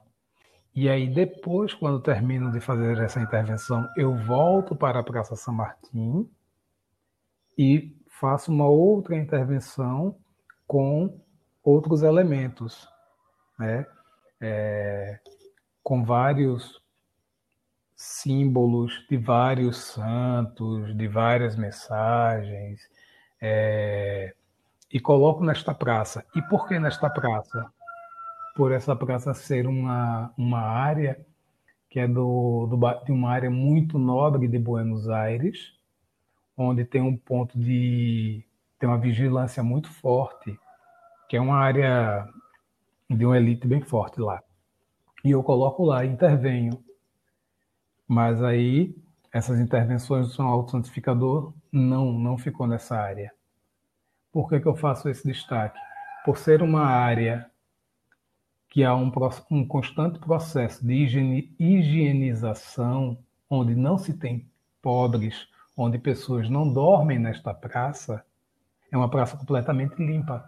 e aí, depois, quando termino de fazer essa intervenção, eu volto para a Praça São Martim e faço uma outra intervenção com outros elementos, né? É, com vários símbolos de vários santos, de várias mensagens, é, e coloco nesta praça. E por que nesta praça? por essa praça ser uma, uma área que é do, do, de uma área muito nobre de Buenos Aires, onde tem um ponto de tem uma vigilância muito forte, que é uma área de uma elite bem forte lá. E eu coloco lá, intervenho. Mas aí essas intervenções do São Alto Santificador não não ficou nessa área. Por que, que eu faço esse destaque? Por ser uma área que há um, um constante processo de higiene, higienização, onde não se tem pobres, onde pessoas não dormem nesta praça, é uma praça completamente limpa.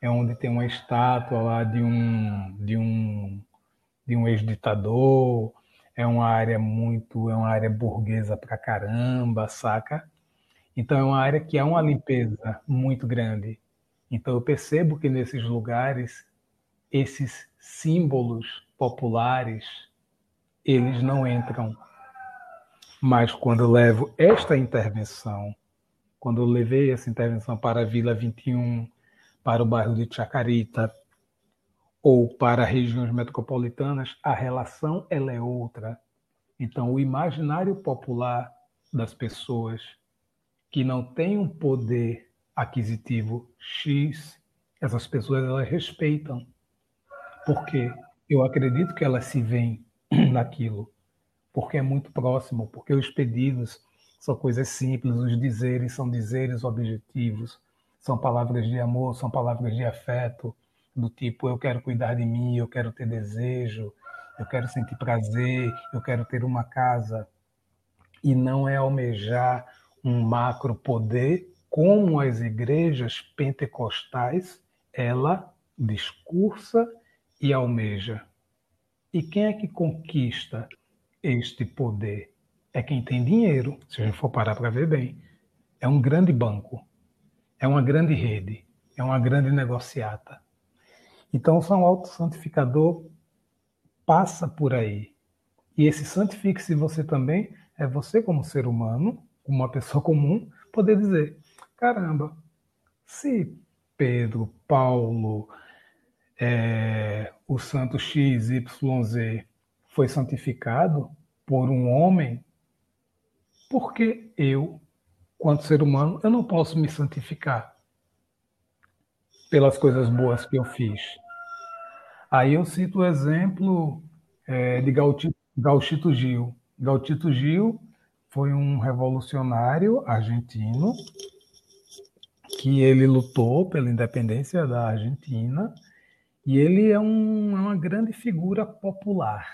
É onde tem uma estátua lá de um de um de um ex-ditador, é uma área muito, é uma área burguesa pra caramba, saca? Então é uma área que há uma limpeza muito grande. Então eu percebo que nesses lugares esses símbolos populares, eles não entram. Mas quando eu levo esta intervenção, quando eu levei essa intervenção para a Vila 21, para o bairro de Chacarita, ou para regiões metropolitanas, a relação ela é outra. Então, o imaginário popular das pessoas que não têm um poder aquisitivo X, essas pessoas elas respeitam porque eu acredito que elas se veem naquilo, porque é muito próximo, porque os pedidos são coisas simples, os dizeres são dizeres objetivos, são palavras de amor, são palavras de afeto, do tipo eu quero cuidar de mim, eu quero ter desejo, eu quero sentir prazer, eu quero ter uma casa. E não é almejar um macro poder como as igrejas pentecostais, ela discursa e almeja. E quem é que conquista este poder? É quem tem dinheiro, se a gente for parar para ver bem. É um grande banco, é uma grande rede, é uma grande negociata. Então, São Alto Santificador passa por aí. E esse santifique-se você também é você, como ser humano, como uma pessoa comum, poder dizer: caramba, se Pedro, Paulo, é, o santo XYZ foi santificado por um homem, porque eu, quanto ser humano, eu não posso me santificar pelas coisas boas que eu fiz. Aí eu cito o exemplo é, de Gauchito Gil. Gauchito Gil foi um revolucionário argentino que ele lutou pela independência da Argentina e ele é, um, é uma grande figura popular,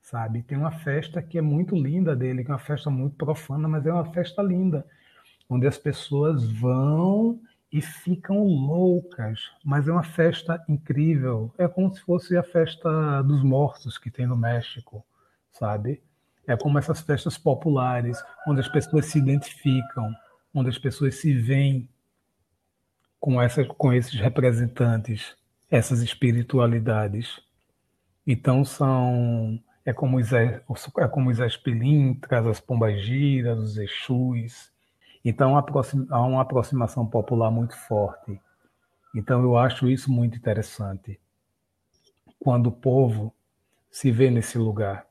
sabe? Tem uma festa que é muito linda dele, que é uma festa muito profana, mas é uma festa linda, onde as pessoas vão e ficam loucas, mas é uma festa incrível. É como se fosse a festa dos mortos que tem no México, sabe? É como essas festas populares, onde as pessoas se identificam, onde as pessoas se veem com, essa, com esses representantes, essas espiritualidades. Então são é como os, é como espilintras, as pombagiras, os exus. Então há uma aproximação popular muito forte. Então eu acho isso muito interessante. Quando o povo se vê nesse lugar.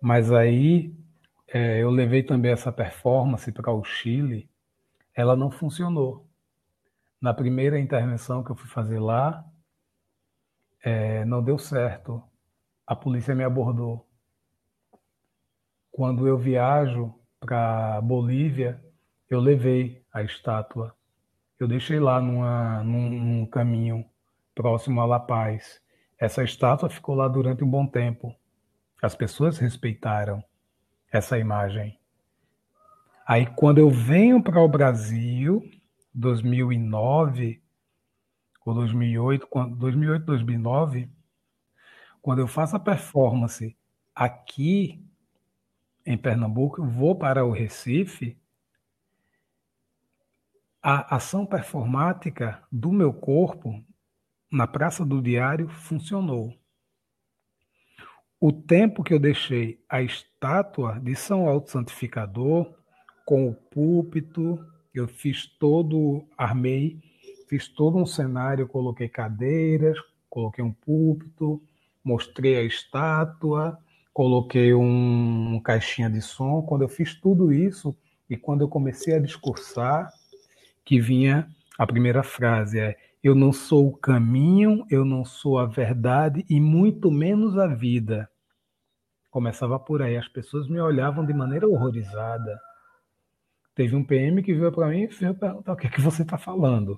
Mas aí é, eu levei também essa performance para o Chile, ela não funcionou. Na primeira intervenção que eu fui fazer lá, é, não deu certo. A polícia me abordou. Quando eu viajo para Bolívia, eu levei a estátua. Eu deixei lá numa, num, num caminho próximo a La Paz. Essa estátua ficou lá durante um bom tempo. As pessoas respeitaram essa imagem. Aí quando eu venho para o Brasil, 2009 ou 2008, 2008, 2009, quando eu faço a performance aqui em Pernambuco, vou para o Recife, a ação performática do meu corpo na Praça do Diário funcionou. O tempo que eu deixei a estátua de São Alto Santificador, com o púlpito, eu fiz todo, armei, fiz todo um cenário, coloquei cadeiras, coloquei um púlpito, mostrei a estátua, coloquei um, um caixinha de som. Quando eu fiz tudo isso e quando eu comecei a discursar, que vinha a primeira frase é eu não sou o caminho, eu não sou a verdade e muito menos a vida. Começava por aí, as pessoas me olhavam de maneira horrorizada. Teve um PM que veio para mim e veio perguntar o que, é que você está falando.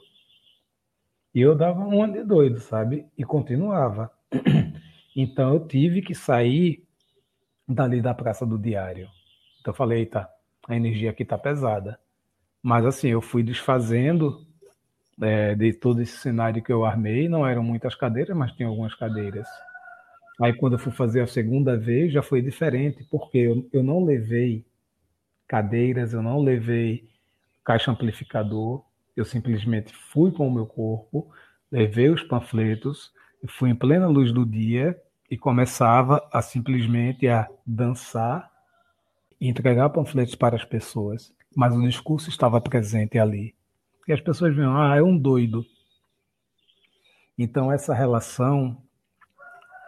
E eu dava uma de doido, sabe? E continuava. Então eu tive que sair dali da Praça do Diário. Então eu falei, eita, a energia aqui está pesada. Mas assim, eu fui desfazendo é, de todo esse cenário que eu armei. Não eram muitas cadeiras, mas tinha algumas cadeiras. Aí quando eu fui fazer a segunda vez, já foi diferente, porque eu, eu não levei cadeiras, eu não levei caixa amplificador, eu simplesmente fui com o meu corpo, levei os panfletos, fui em plena luz do dia e começava a simplesmente a dançar e entregar panfletos para as pessoas, mas o discurso estava presente ali. E as pessoas viam, ah, é um doido. Então essa relação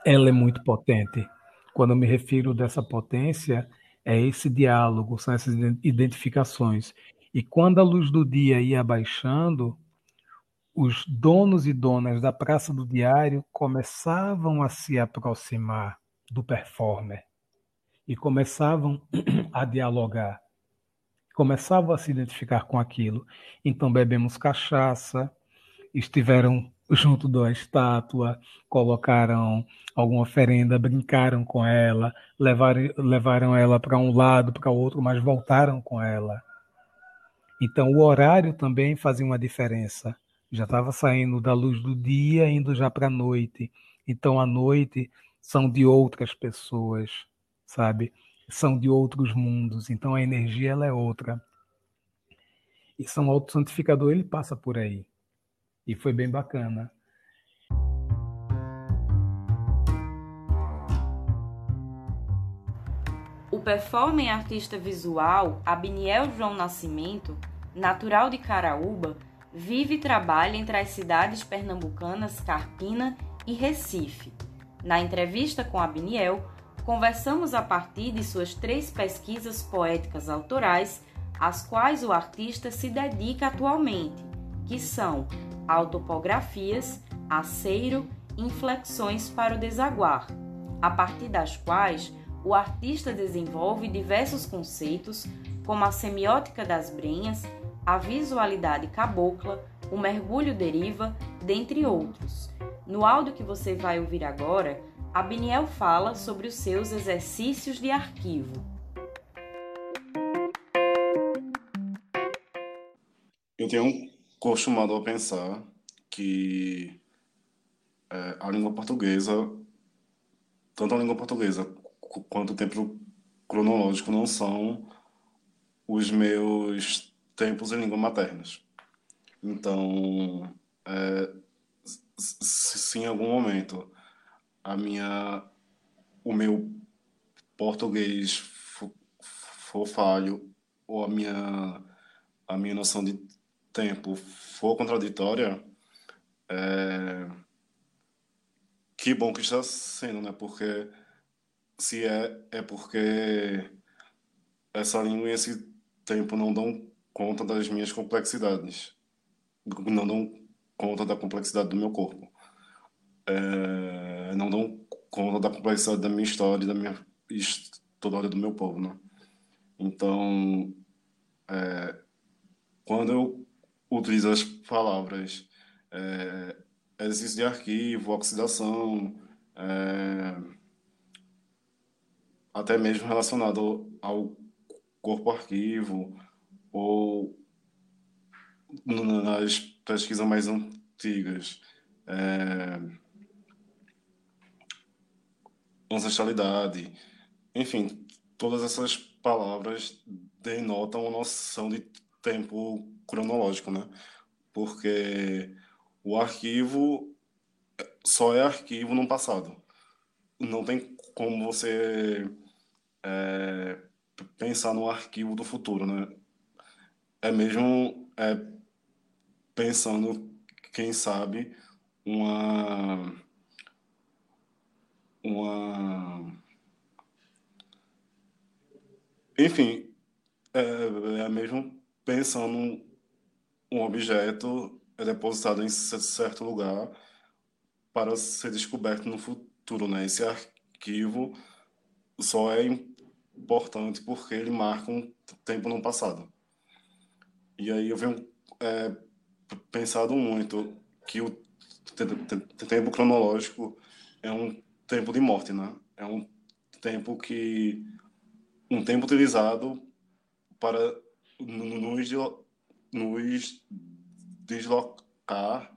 ela é muito potente. Quando eu me refiro dessa potência, é esse diálogo, são essas identificações. E quando a luz do dia ia baixando, os donos e donas da Praça do Diário começavam a se aproximar do performer e começavam a dialogar, começavam a se identificar com aquilo. Então bebemos cachaça, estiveram junto da estátua, colocaram alguma oferenda, brincaram com ela, levaram, levaram ela para um lado, para o outro, mas voltaram com ela. Então o horário também fazia uma diferença. Já estava saindo da luz do dia, indo já para a noite. Então a noite são de outras pessoas, sabe? São de outros mundos. Então a energia ela é outra. E São Auto Santificador ele passa por aí. E foi bem bacana. O performer artista visual Abniel João Nascimento, natural de Caraúba, vive e trabalha entre as cidades pernambucanas Carpina e Recife. Na entrevista com Abniel, conversamos a partir de suas três pesquisas poéticas autorais, às quais o artista se dedica atualmente, que são autopografias, aceiro, inflexões para o desaguar, a partir das quais o artista desenvolve diversos conceitos, como a semiótica das brenhas, a visualidade cabocla, o mergulho deriva, dentre outros. No áudio que você vai ouvir agora, Abniel fala sobre os seus exercícios de arquivo. Eu tenho costumado a pensar que é, a língua portuguesa, tanto a língua portuguesa quanto o tempo cronológico não são os meus tempos em língua maternas. Então, é, se em algum momento a minha, o meu português for falho ou a minha, a minha noção de tempo for contraditória, é, que bom que está sendo, né? Porque se é, é porque essa língua e esse tempo não dão conta das minhas complexidades, não dão conta da complexidade do meu corpo, é, não dão conta da complexidade da minha história, da minha história do meu povo, né? Então, é, quando eu utilizo as palavras é, exercício de arquivo, oxidação, é, até mesmo relacionado ao corpo arquivo ou nas pesquisas mais antigas. É, ancestralidade, enfim, todas essas palavras denotam uma noção de tempo cronológico, né? Porque o arquivo só é arquivo no passado. Não tem como você é, pensar no arquivo do futuro, né? É mesmo é, pensando, quem sabe, uma uma enfim é, é mesmo pensando um objeto depositado em certo lugar para ser descoberto no futuro, né? Esse arquivo só é importante porque ele marca um tempo no passado. E aí eu venho é, pensado muito que o tempo cronológico é um tempo de morte, né? É um tempo que um tempo utilizado para nos, nos deslocar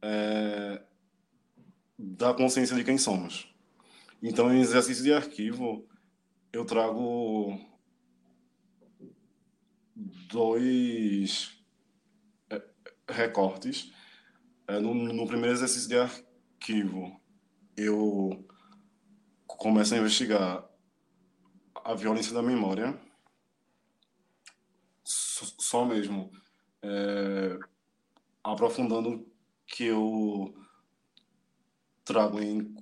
é, da consciência de quem somos. Então, em exercício de arquivo, eu trago dois é, recortes. É, no, no primeiro exercício de arquivo, eu começo a investigar a violência da memória, só mesmo é, aprofundando que eu trago em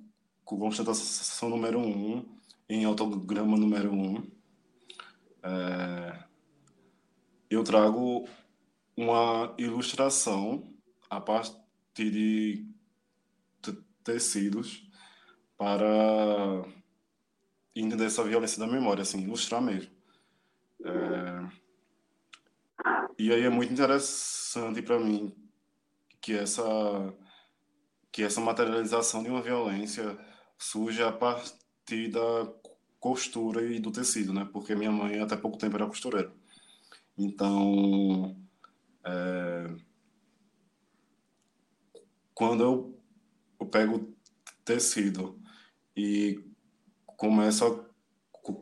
constatação número um, em autograma número um, é, eu trago uma ilustração a partir de tecidos para entender essa violência da memória, assim, ilustrar mesmo. É, e aí é muito interessante para mim que essa que essa materialização de uma violência surge a partir da costura e do tecido, né? Porque minha mãe até pouco tempo era costureira. Então, é... quando eu, eu pego tecido e começo a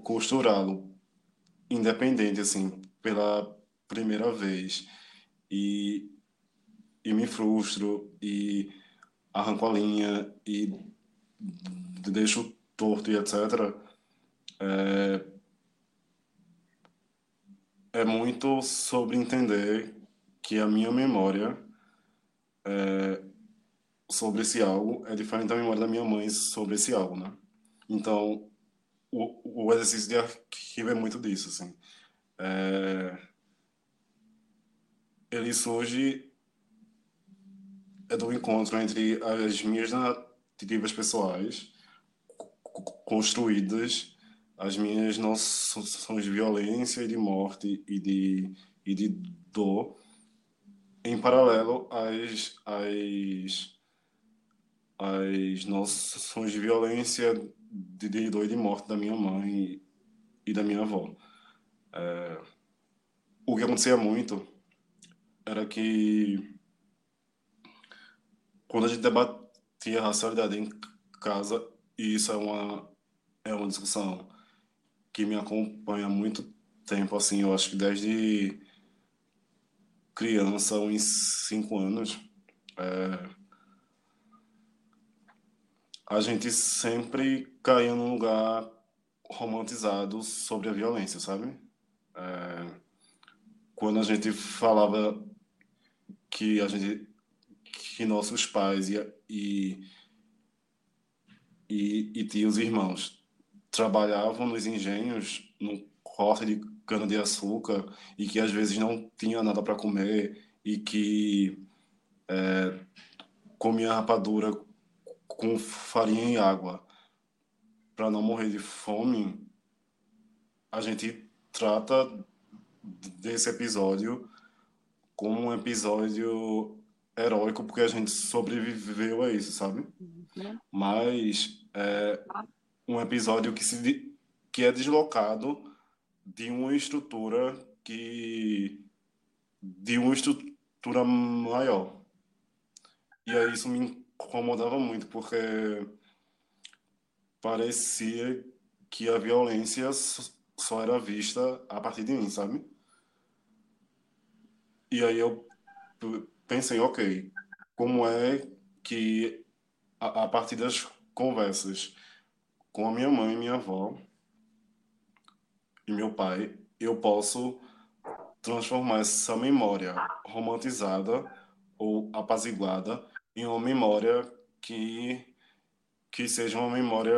costurá-lo independente, assim, pela primeira vez e e me frustro e arranco a linha e deixo torto e etc. É, é muito sobre entender que a minha memória é, sobre esse algo é diferente da memória da minha mãe sobre esse algo, né? Então, o, o exercício de arquivo é muito disso, assim. É, ele surge é do encontro entre as minhas narrativas pessoais construídas, as minhas noções de violência e de morte e de, e de dor, em paralelo às, às, as noções de violência, de, de dor e de morte da minha mãe e da minha avó. É, o que acontecia muito era que quando a gente debatia racialidade em casa, e isso é uma, é uma discussão que me acompanha há muito tempo, assim, eu acho que desde criança, uns cinco anos, é, a gente sempre caía num lugar romantizado sobre a violência, sabe? É, quando a gente falava que a gente que nossos pais e, e, e, e tios e irmãos trabalhavam nos engenhos, no corte de cana-de-açúcar, e que às vezes não tinha nada para comer, e que é, comia rapadura com farinha e água para não morrer de fome, a gente trata desse episódio como um episódio heróico porque a gente sobreviveu a isso, sabe? Uhum. Mas é um episódio que se que é deslocado de uma estrutura que de uma estrutura maior. E aí isso me incomodava muito porque parecia que a violência só era vista a partir de mim, sabe? E aí eu pensei, ok, como é que a, a partir das conversas com a minha mãe, minha avó e meu pai, eu posso transformar essa memória romantizada ou apaziguada em uma memória que que seja uma memória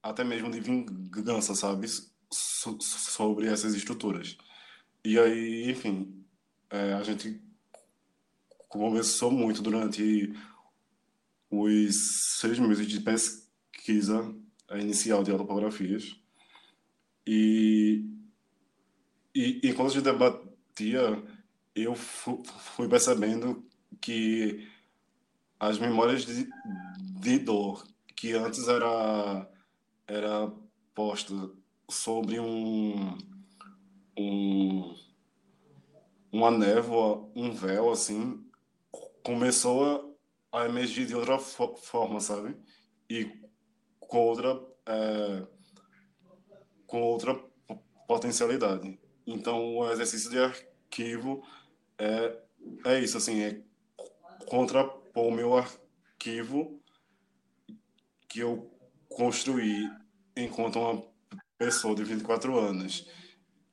até mesmo de vingança, sabe, so, sobre essas estruturas. E aí, enfim, é, a gente conversou muito durante os seis meses de pesquisa inicial de autopografias. E, e, e quando a gente debatia, eu fui percebendo que as memórias de, de dor que antes era era posta sobre um, um uma névoa, um véu assim, começou a, a emergir de outra fo forma, sabe? E com outra é, com outra potencialidade. Então, o exercício de arquivo é, é isso, assim, é contrapor o meu arquivo que eu construí enquanto uma pessoa de 24 anos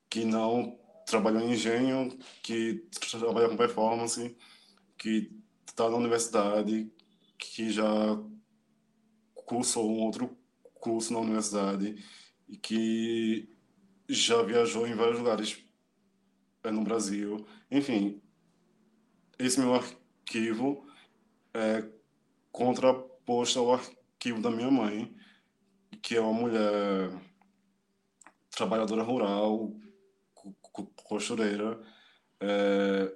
que não trabalhou em engenho, que trabalha com performance, que está na universidade, que já cursou um outro curso na universidade e que já viajou em vários lugares é, no Brasil. Enfim, esse meu arquivo é contraposto ao arquivo da minha mãe, que é uma mulher trabalhadora rural, costureira, é,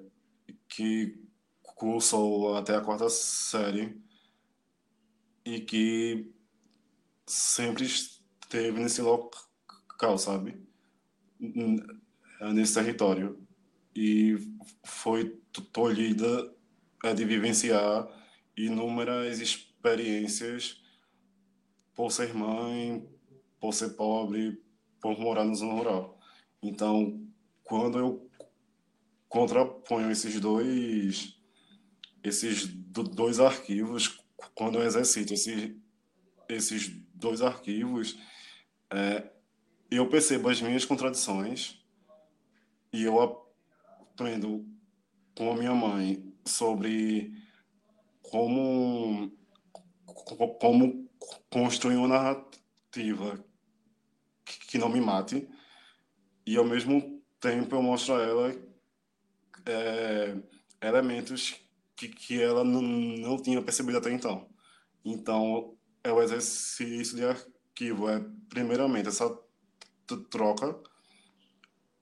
que cursou até a quarta série e que sempre esteve nesse local, sabe? Nesse território. E foi tolhida é, de vivenciar inúmeras experiências por ser mãe, por ser pobre, por morar no zona rural. Então, quando eu contraponho esses dois esses dois arquivos, quando eu exercito esses, esses dois arquivos, é, eu percebo as minhas contradições e eu aprendo com a minha mãe sobre como como construir uma narrativa que não me mate e ao mesmo tempo eu mostro a ela é, elementos que, que ela não, não tinha percebido até então. Então, é o exercício de arquivo, é primeiramente essa troca,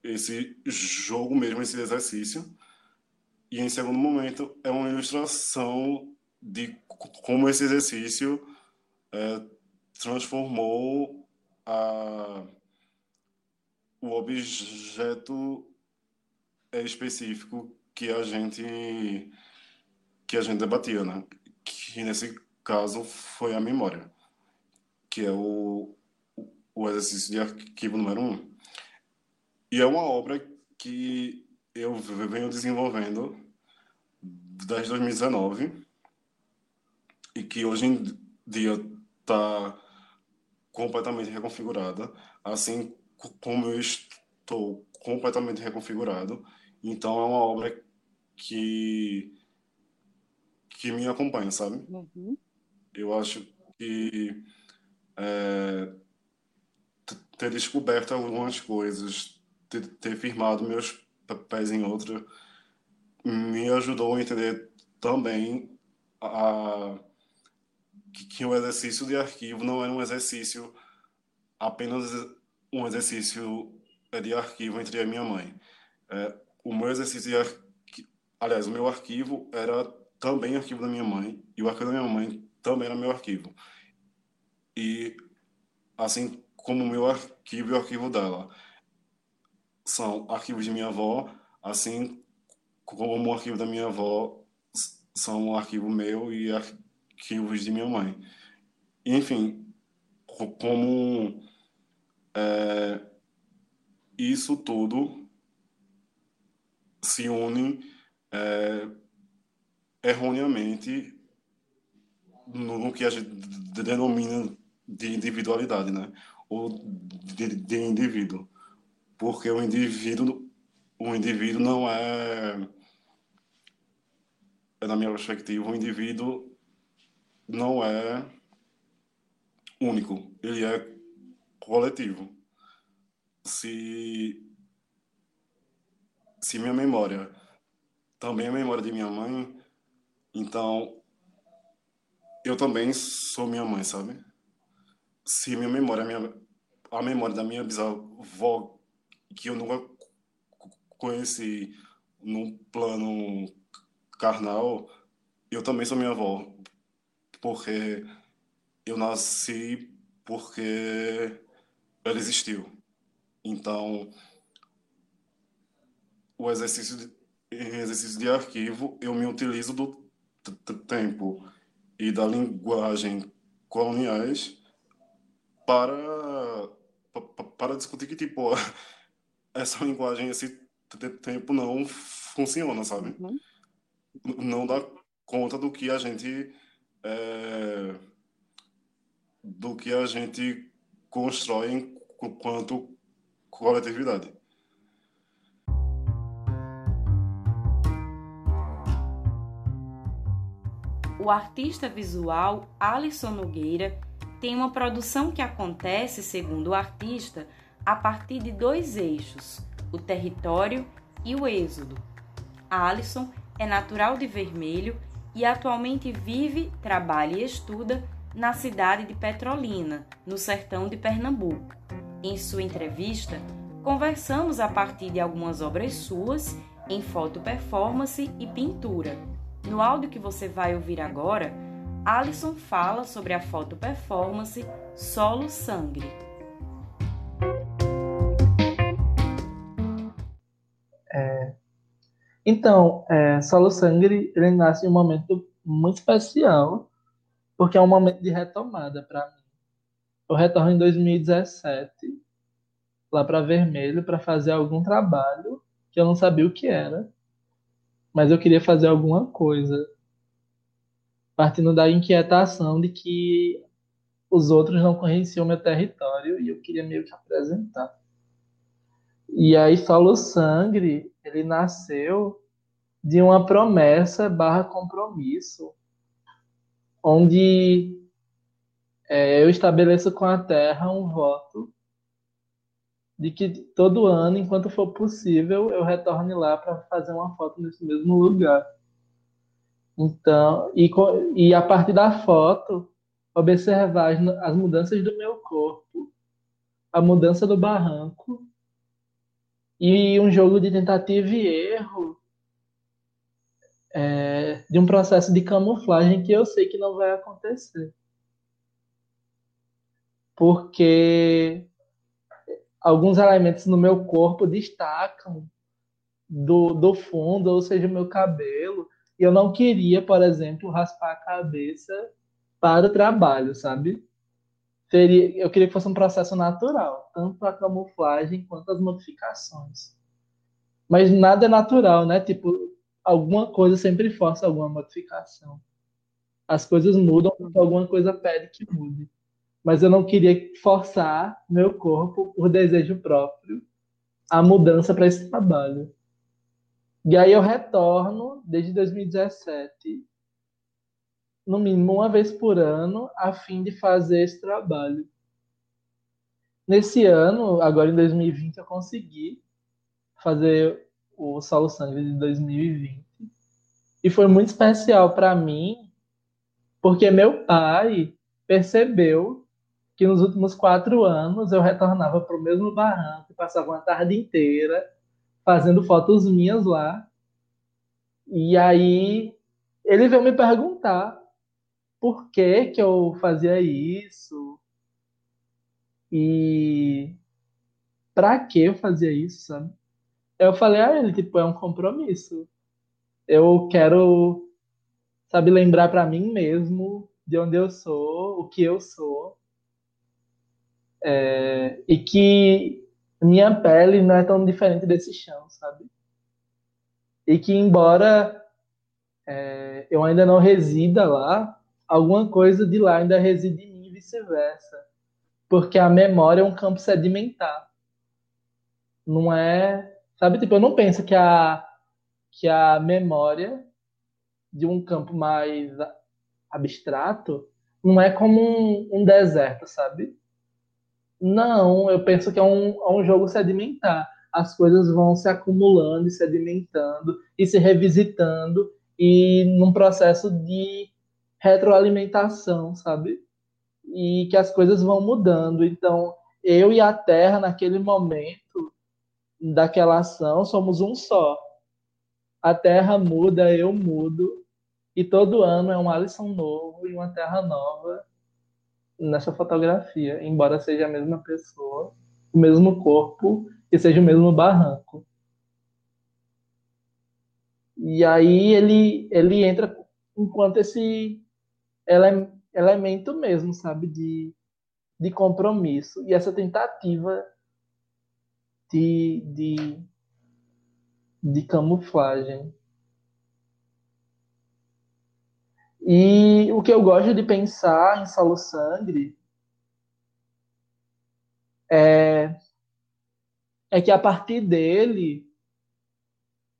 esse jogo mesmo, esse exercício, e em segundo momento é uma ilustração de como esse exercício é, transformou a, o objeto específico que a gente que a gente debatia, né? Que nesse caso foi a memória, que é o, o exercício de arquivo número um. E é uma obra que eu venho desenvolvendo desde 2019 e que hoje em dia está completamente reconfigurada, assim como eu estou completamente reconfigurado. Então é uma obra que que me acompanha, sabe? Uhum. Eu acho que é, ter descoberto algumas coisas, ter, ter firmado meus pés em outra, me ajudou a entender também a, que, que o exercício de arquivo não era um exercício apenas um exercício de arquivo entre a minha mãe. É, o meu exercício de arquivo, aliás, o meu arquivo era também arquivo da minha mãe e o arquivo da minha mãe também era meu arquivo. E assim como o meu arquivo e o arquivo dela são arquivos de minha avó, assim como o arquivo da minha avó são um arquivo meu e arquivos de minha mãe. Enfim, como é, isso tudo se une é, erroneamente no que a gente denomina de individualidade, né? Ou de, de indivíduo. Porque o indivíduo, o indivíduo não é, é na minha perspectiva, o indivíduo não é único, ele é coletivo. Se se minha memória também a memória de minha mãe, então eu também sou minha mãe, sabe? Se minha memória, minha, a memória da minha bisavó, que eu nunca conheci num plano carnal, eu também sou minha avó, porque eu nasci porque ela existiu. Então, o exercício de, exercício de arquivo, eu me utilizo do tempo e da linguagem coloniais para para discutir que tipo essa linguagem esse tempo não funciona sabe Uhum. não dá conta do que a gente é, do que a gente constrói enquanto coletividade O artista visual Alisson Nogueira tem uma produção que acontece, segundo o artista, a partir de dois eixos, o território e o êxodo. Alisson é natural de Vermelho e atualmente vive, trabalha e estuda na cidade de Petrolina, no sertão de Pernambuco. Em sua entrevista, conversamos a partir de algumas obras suas em foto performance e pintura. No áudio que você vai ouvir agora, Alisson fala sobre a foto performance Solo Sangre. Então, é, Solo Sangre, ele nasce em um momento muito especial, porque é um momento de retomada para mim. Eu retorno em 2017, lá para Vermelho, para fazer algum trabalho que eu não sabia o que era, mas eu queria fazer alguma coisa, partindo da inquietação de que os outros não conheciam meu território e eu queria meio que apresentar. E aí Solo Sangre, ele nasceu de uma promessa barra compromisso, onde é, eu estabeleço com a terra um voto de que todo ano, enquanto for possível, eu retorne lá para fazer uma foto nesse mesmo lugar. Então, e, e a partir da foto, observar as, as mudanças do meu corpo, a mudança do barranco e um jogo de tentativa e erro é, de um processo de camuflagem que eu sei que não vai acontecer. Porque alguns elementos no meu corpo destacam do, do fundo, ou seja, meu cabelo. E eu não queria, por exemplo, raspar a cabeça para o trabalho, sabe? Seria, eu queria que fosse um processo natural, tanto a camuflagem quanto as modificações. Mas nada é natural, né? Tipo, alguma coisa sempre força alguma modificação. As coisas mudam alguma coisa pede que mude. Mas eu não queria forçar meu corpo, por desejo próprio, a mudança para esse trabalho. E aí eu retorno desde 2017, no mínimo uma vez por ano, a fim de fazer esse trabalho. Nesse ano, agora em 2020, eu consegui fazer o Solo Sangue de 2020. E foi muito especial para mim, porque meu pai percebeu que nos últimos quatro anos eu retornava para o mesmo barranco, passava uma tarde inteira fazendo fotos minhas lá. E aí ele veio me perguntar por que que eu fazia isso e para que eu fazia isso, sabe? Eu falei a ele, tipo, é um compromisso. Eu quero, sabe, lembrar para mim mesmo de onde eu sou, o que eu sou. É, e que minha pele não é tão diferente desse chão, sabe? E que embora é, eu ainda não resida lá, alguma coisa de lá ainda reside em mim e vice-versa. Porque a memória é um campo sedimentar. Não é. Sabe, tipo, eu não penso que a, que a memória de um campo mais abstrato não é como um, um deserto, sabe? Não, eu penso que é um, é um jogo sedimentar. As coisas vão se acumulando e sedimentando e se revisitando e num processo de retroalimentação, sabe? E que as coisas vão mudando. Então, eu e a Terra, naquele momento daquela ação, somos um só. A Terra muda, eu mudo, e todo ano é um Alisson novo e uma Terra nova nessa fotografia, embora seja a mesma pessoa, o mesmo corpo e seja o mesmo barranco. E aí ele, ele entra enquanto esse ele, elemento mesmo, sabe, de, de compromisso. E essa tentativa de, de, de camuflagem. E o que eu gosto de pensar em Solo Sangre é, é que a partir dele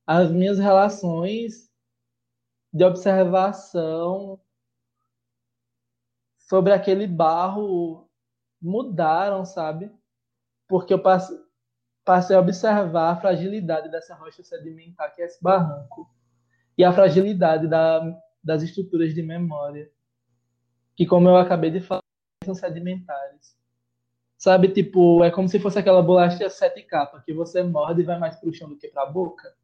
as minhas relações de observação sobre aquele barro mudaram, sabe? Porque eu passei, a observar a fragilidade dessa rocha sedimentar, que é esse barranco, e a fragilidade da das estruturas de memória, que, como eu acabei de falar, são sedimentares. Sabe, tipo, é como se fosse aquela bolacha sete capa, que você morde e vai mais pro chão do que pra boca.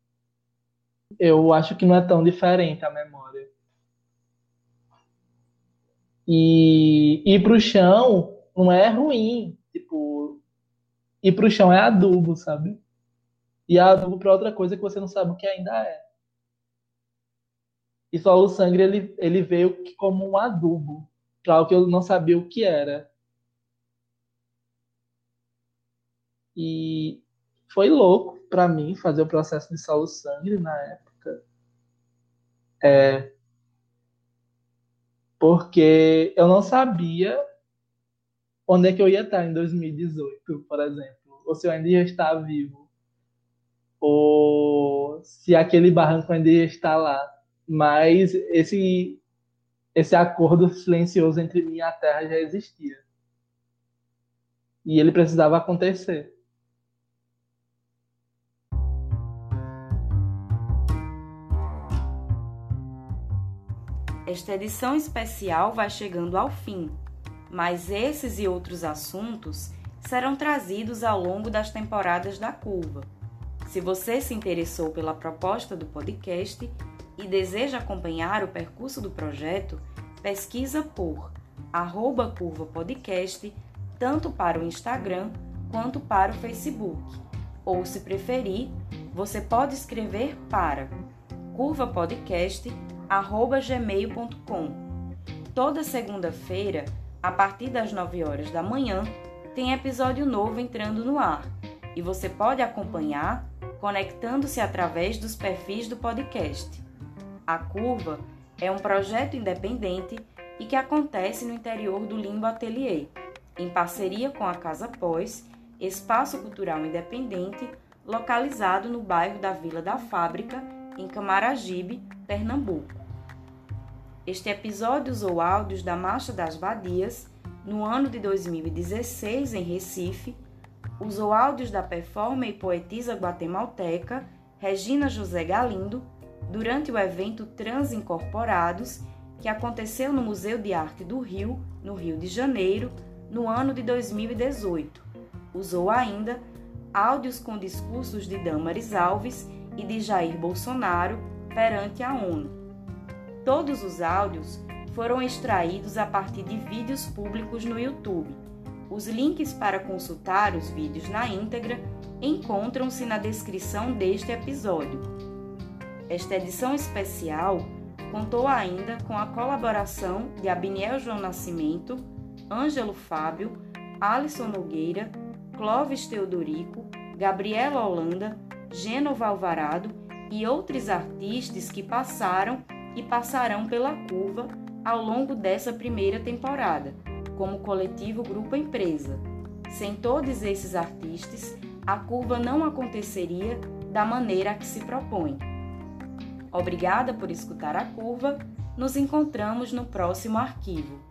Eu acho que não é tão diferente a memória. E ir pro chão não é ruim. Tipo, ir pro chão é adubo, sabe? E é adubo pra outra coisa que você não sabe o que ainda é. E só sangue ele, ele veio como um adubo para o que eu não sabia o que era. E foi louco para mim fazer o processo de solo sangue na época. É, porque eu não sabia onde é que eu ia estar em 2018, por exemplo, ou se eu ainda ia estar vivo, ou se aquele barranco ainda ia estar lá mas esse esse acordo silencioso entre mim e a Terra já existia. E ele precisava acontecer. Esta edição especial vai chegando ao fim, mas esses e outros assuntos serão trazidos ao longo das temporadas da Curva. Se você se interessou pela proposta do podcast, e deseja acompanhar o percurso do projeto, pesquisa por arroba curva podcast, tanto para o Instagram quanto para o Facebook. Ou, se preferir, você pode escrever para curvapodcast.gmail.com. Toda segunda-feira, a partir das 9 horas da manhã, tem episódio novo entrando no ar e você pode acompanhar conectando-se através dos perfis do podcast. A Curva é um projeto independente e que acontece no interior do Limbo Atelier, em parceria com a Casa Pós, espaço cultural independente localizado no bairro da Vila da Fábrica, em Camaragibe, Pernambuco. Este episódio usou áudios da Marcha das Vadias no ano de 2016 em Recife, usou áudios da performer e poetisa guatemalteca Regina José Galindo durante o evento Transincorporados, que aconteceu no Museu de Arte do Rio, no Rio de Janeiro, no ano de 2018. Usou ainda áudios com discursos de Damaris Alves e de Jair Bolsonaro perante a ONU. Todos os áudios foram extraídos a partir de vídeos públicos no YouTube. Os links para consultar os vídeos na íntegra encontram-se na descrição deste episódio. Esta edição especial contou ainda com a colaboração de Abiniel João Nascimento, Ângelo Fábio, Alisson Nogueira, Clóvis Teodorico, Gabriela Holanda, Gênova Alvarado e outros artistas que passaram e passarão pela curva ao longo dessa primeira temporada, como coletivo Grupo Empresa. Sem todos esses artistas, a curva não aconteceria da maneira a que se propõe. Obrigada por escutar a curva. Nos encontramos no próximo arquivo.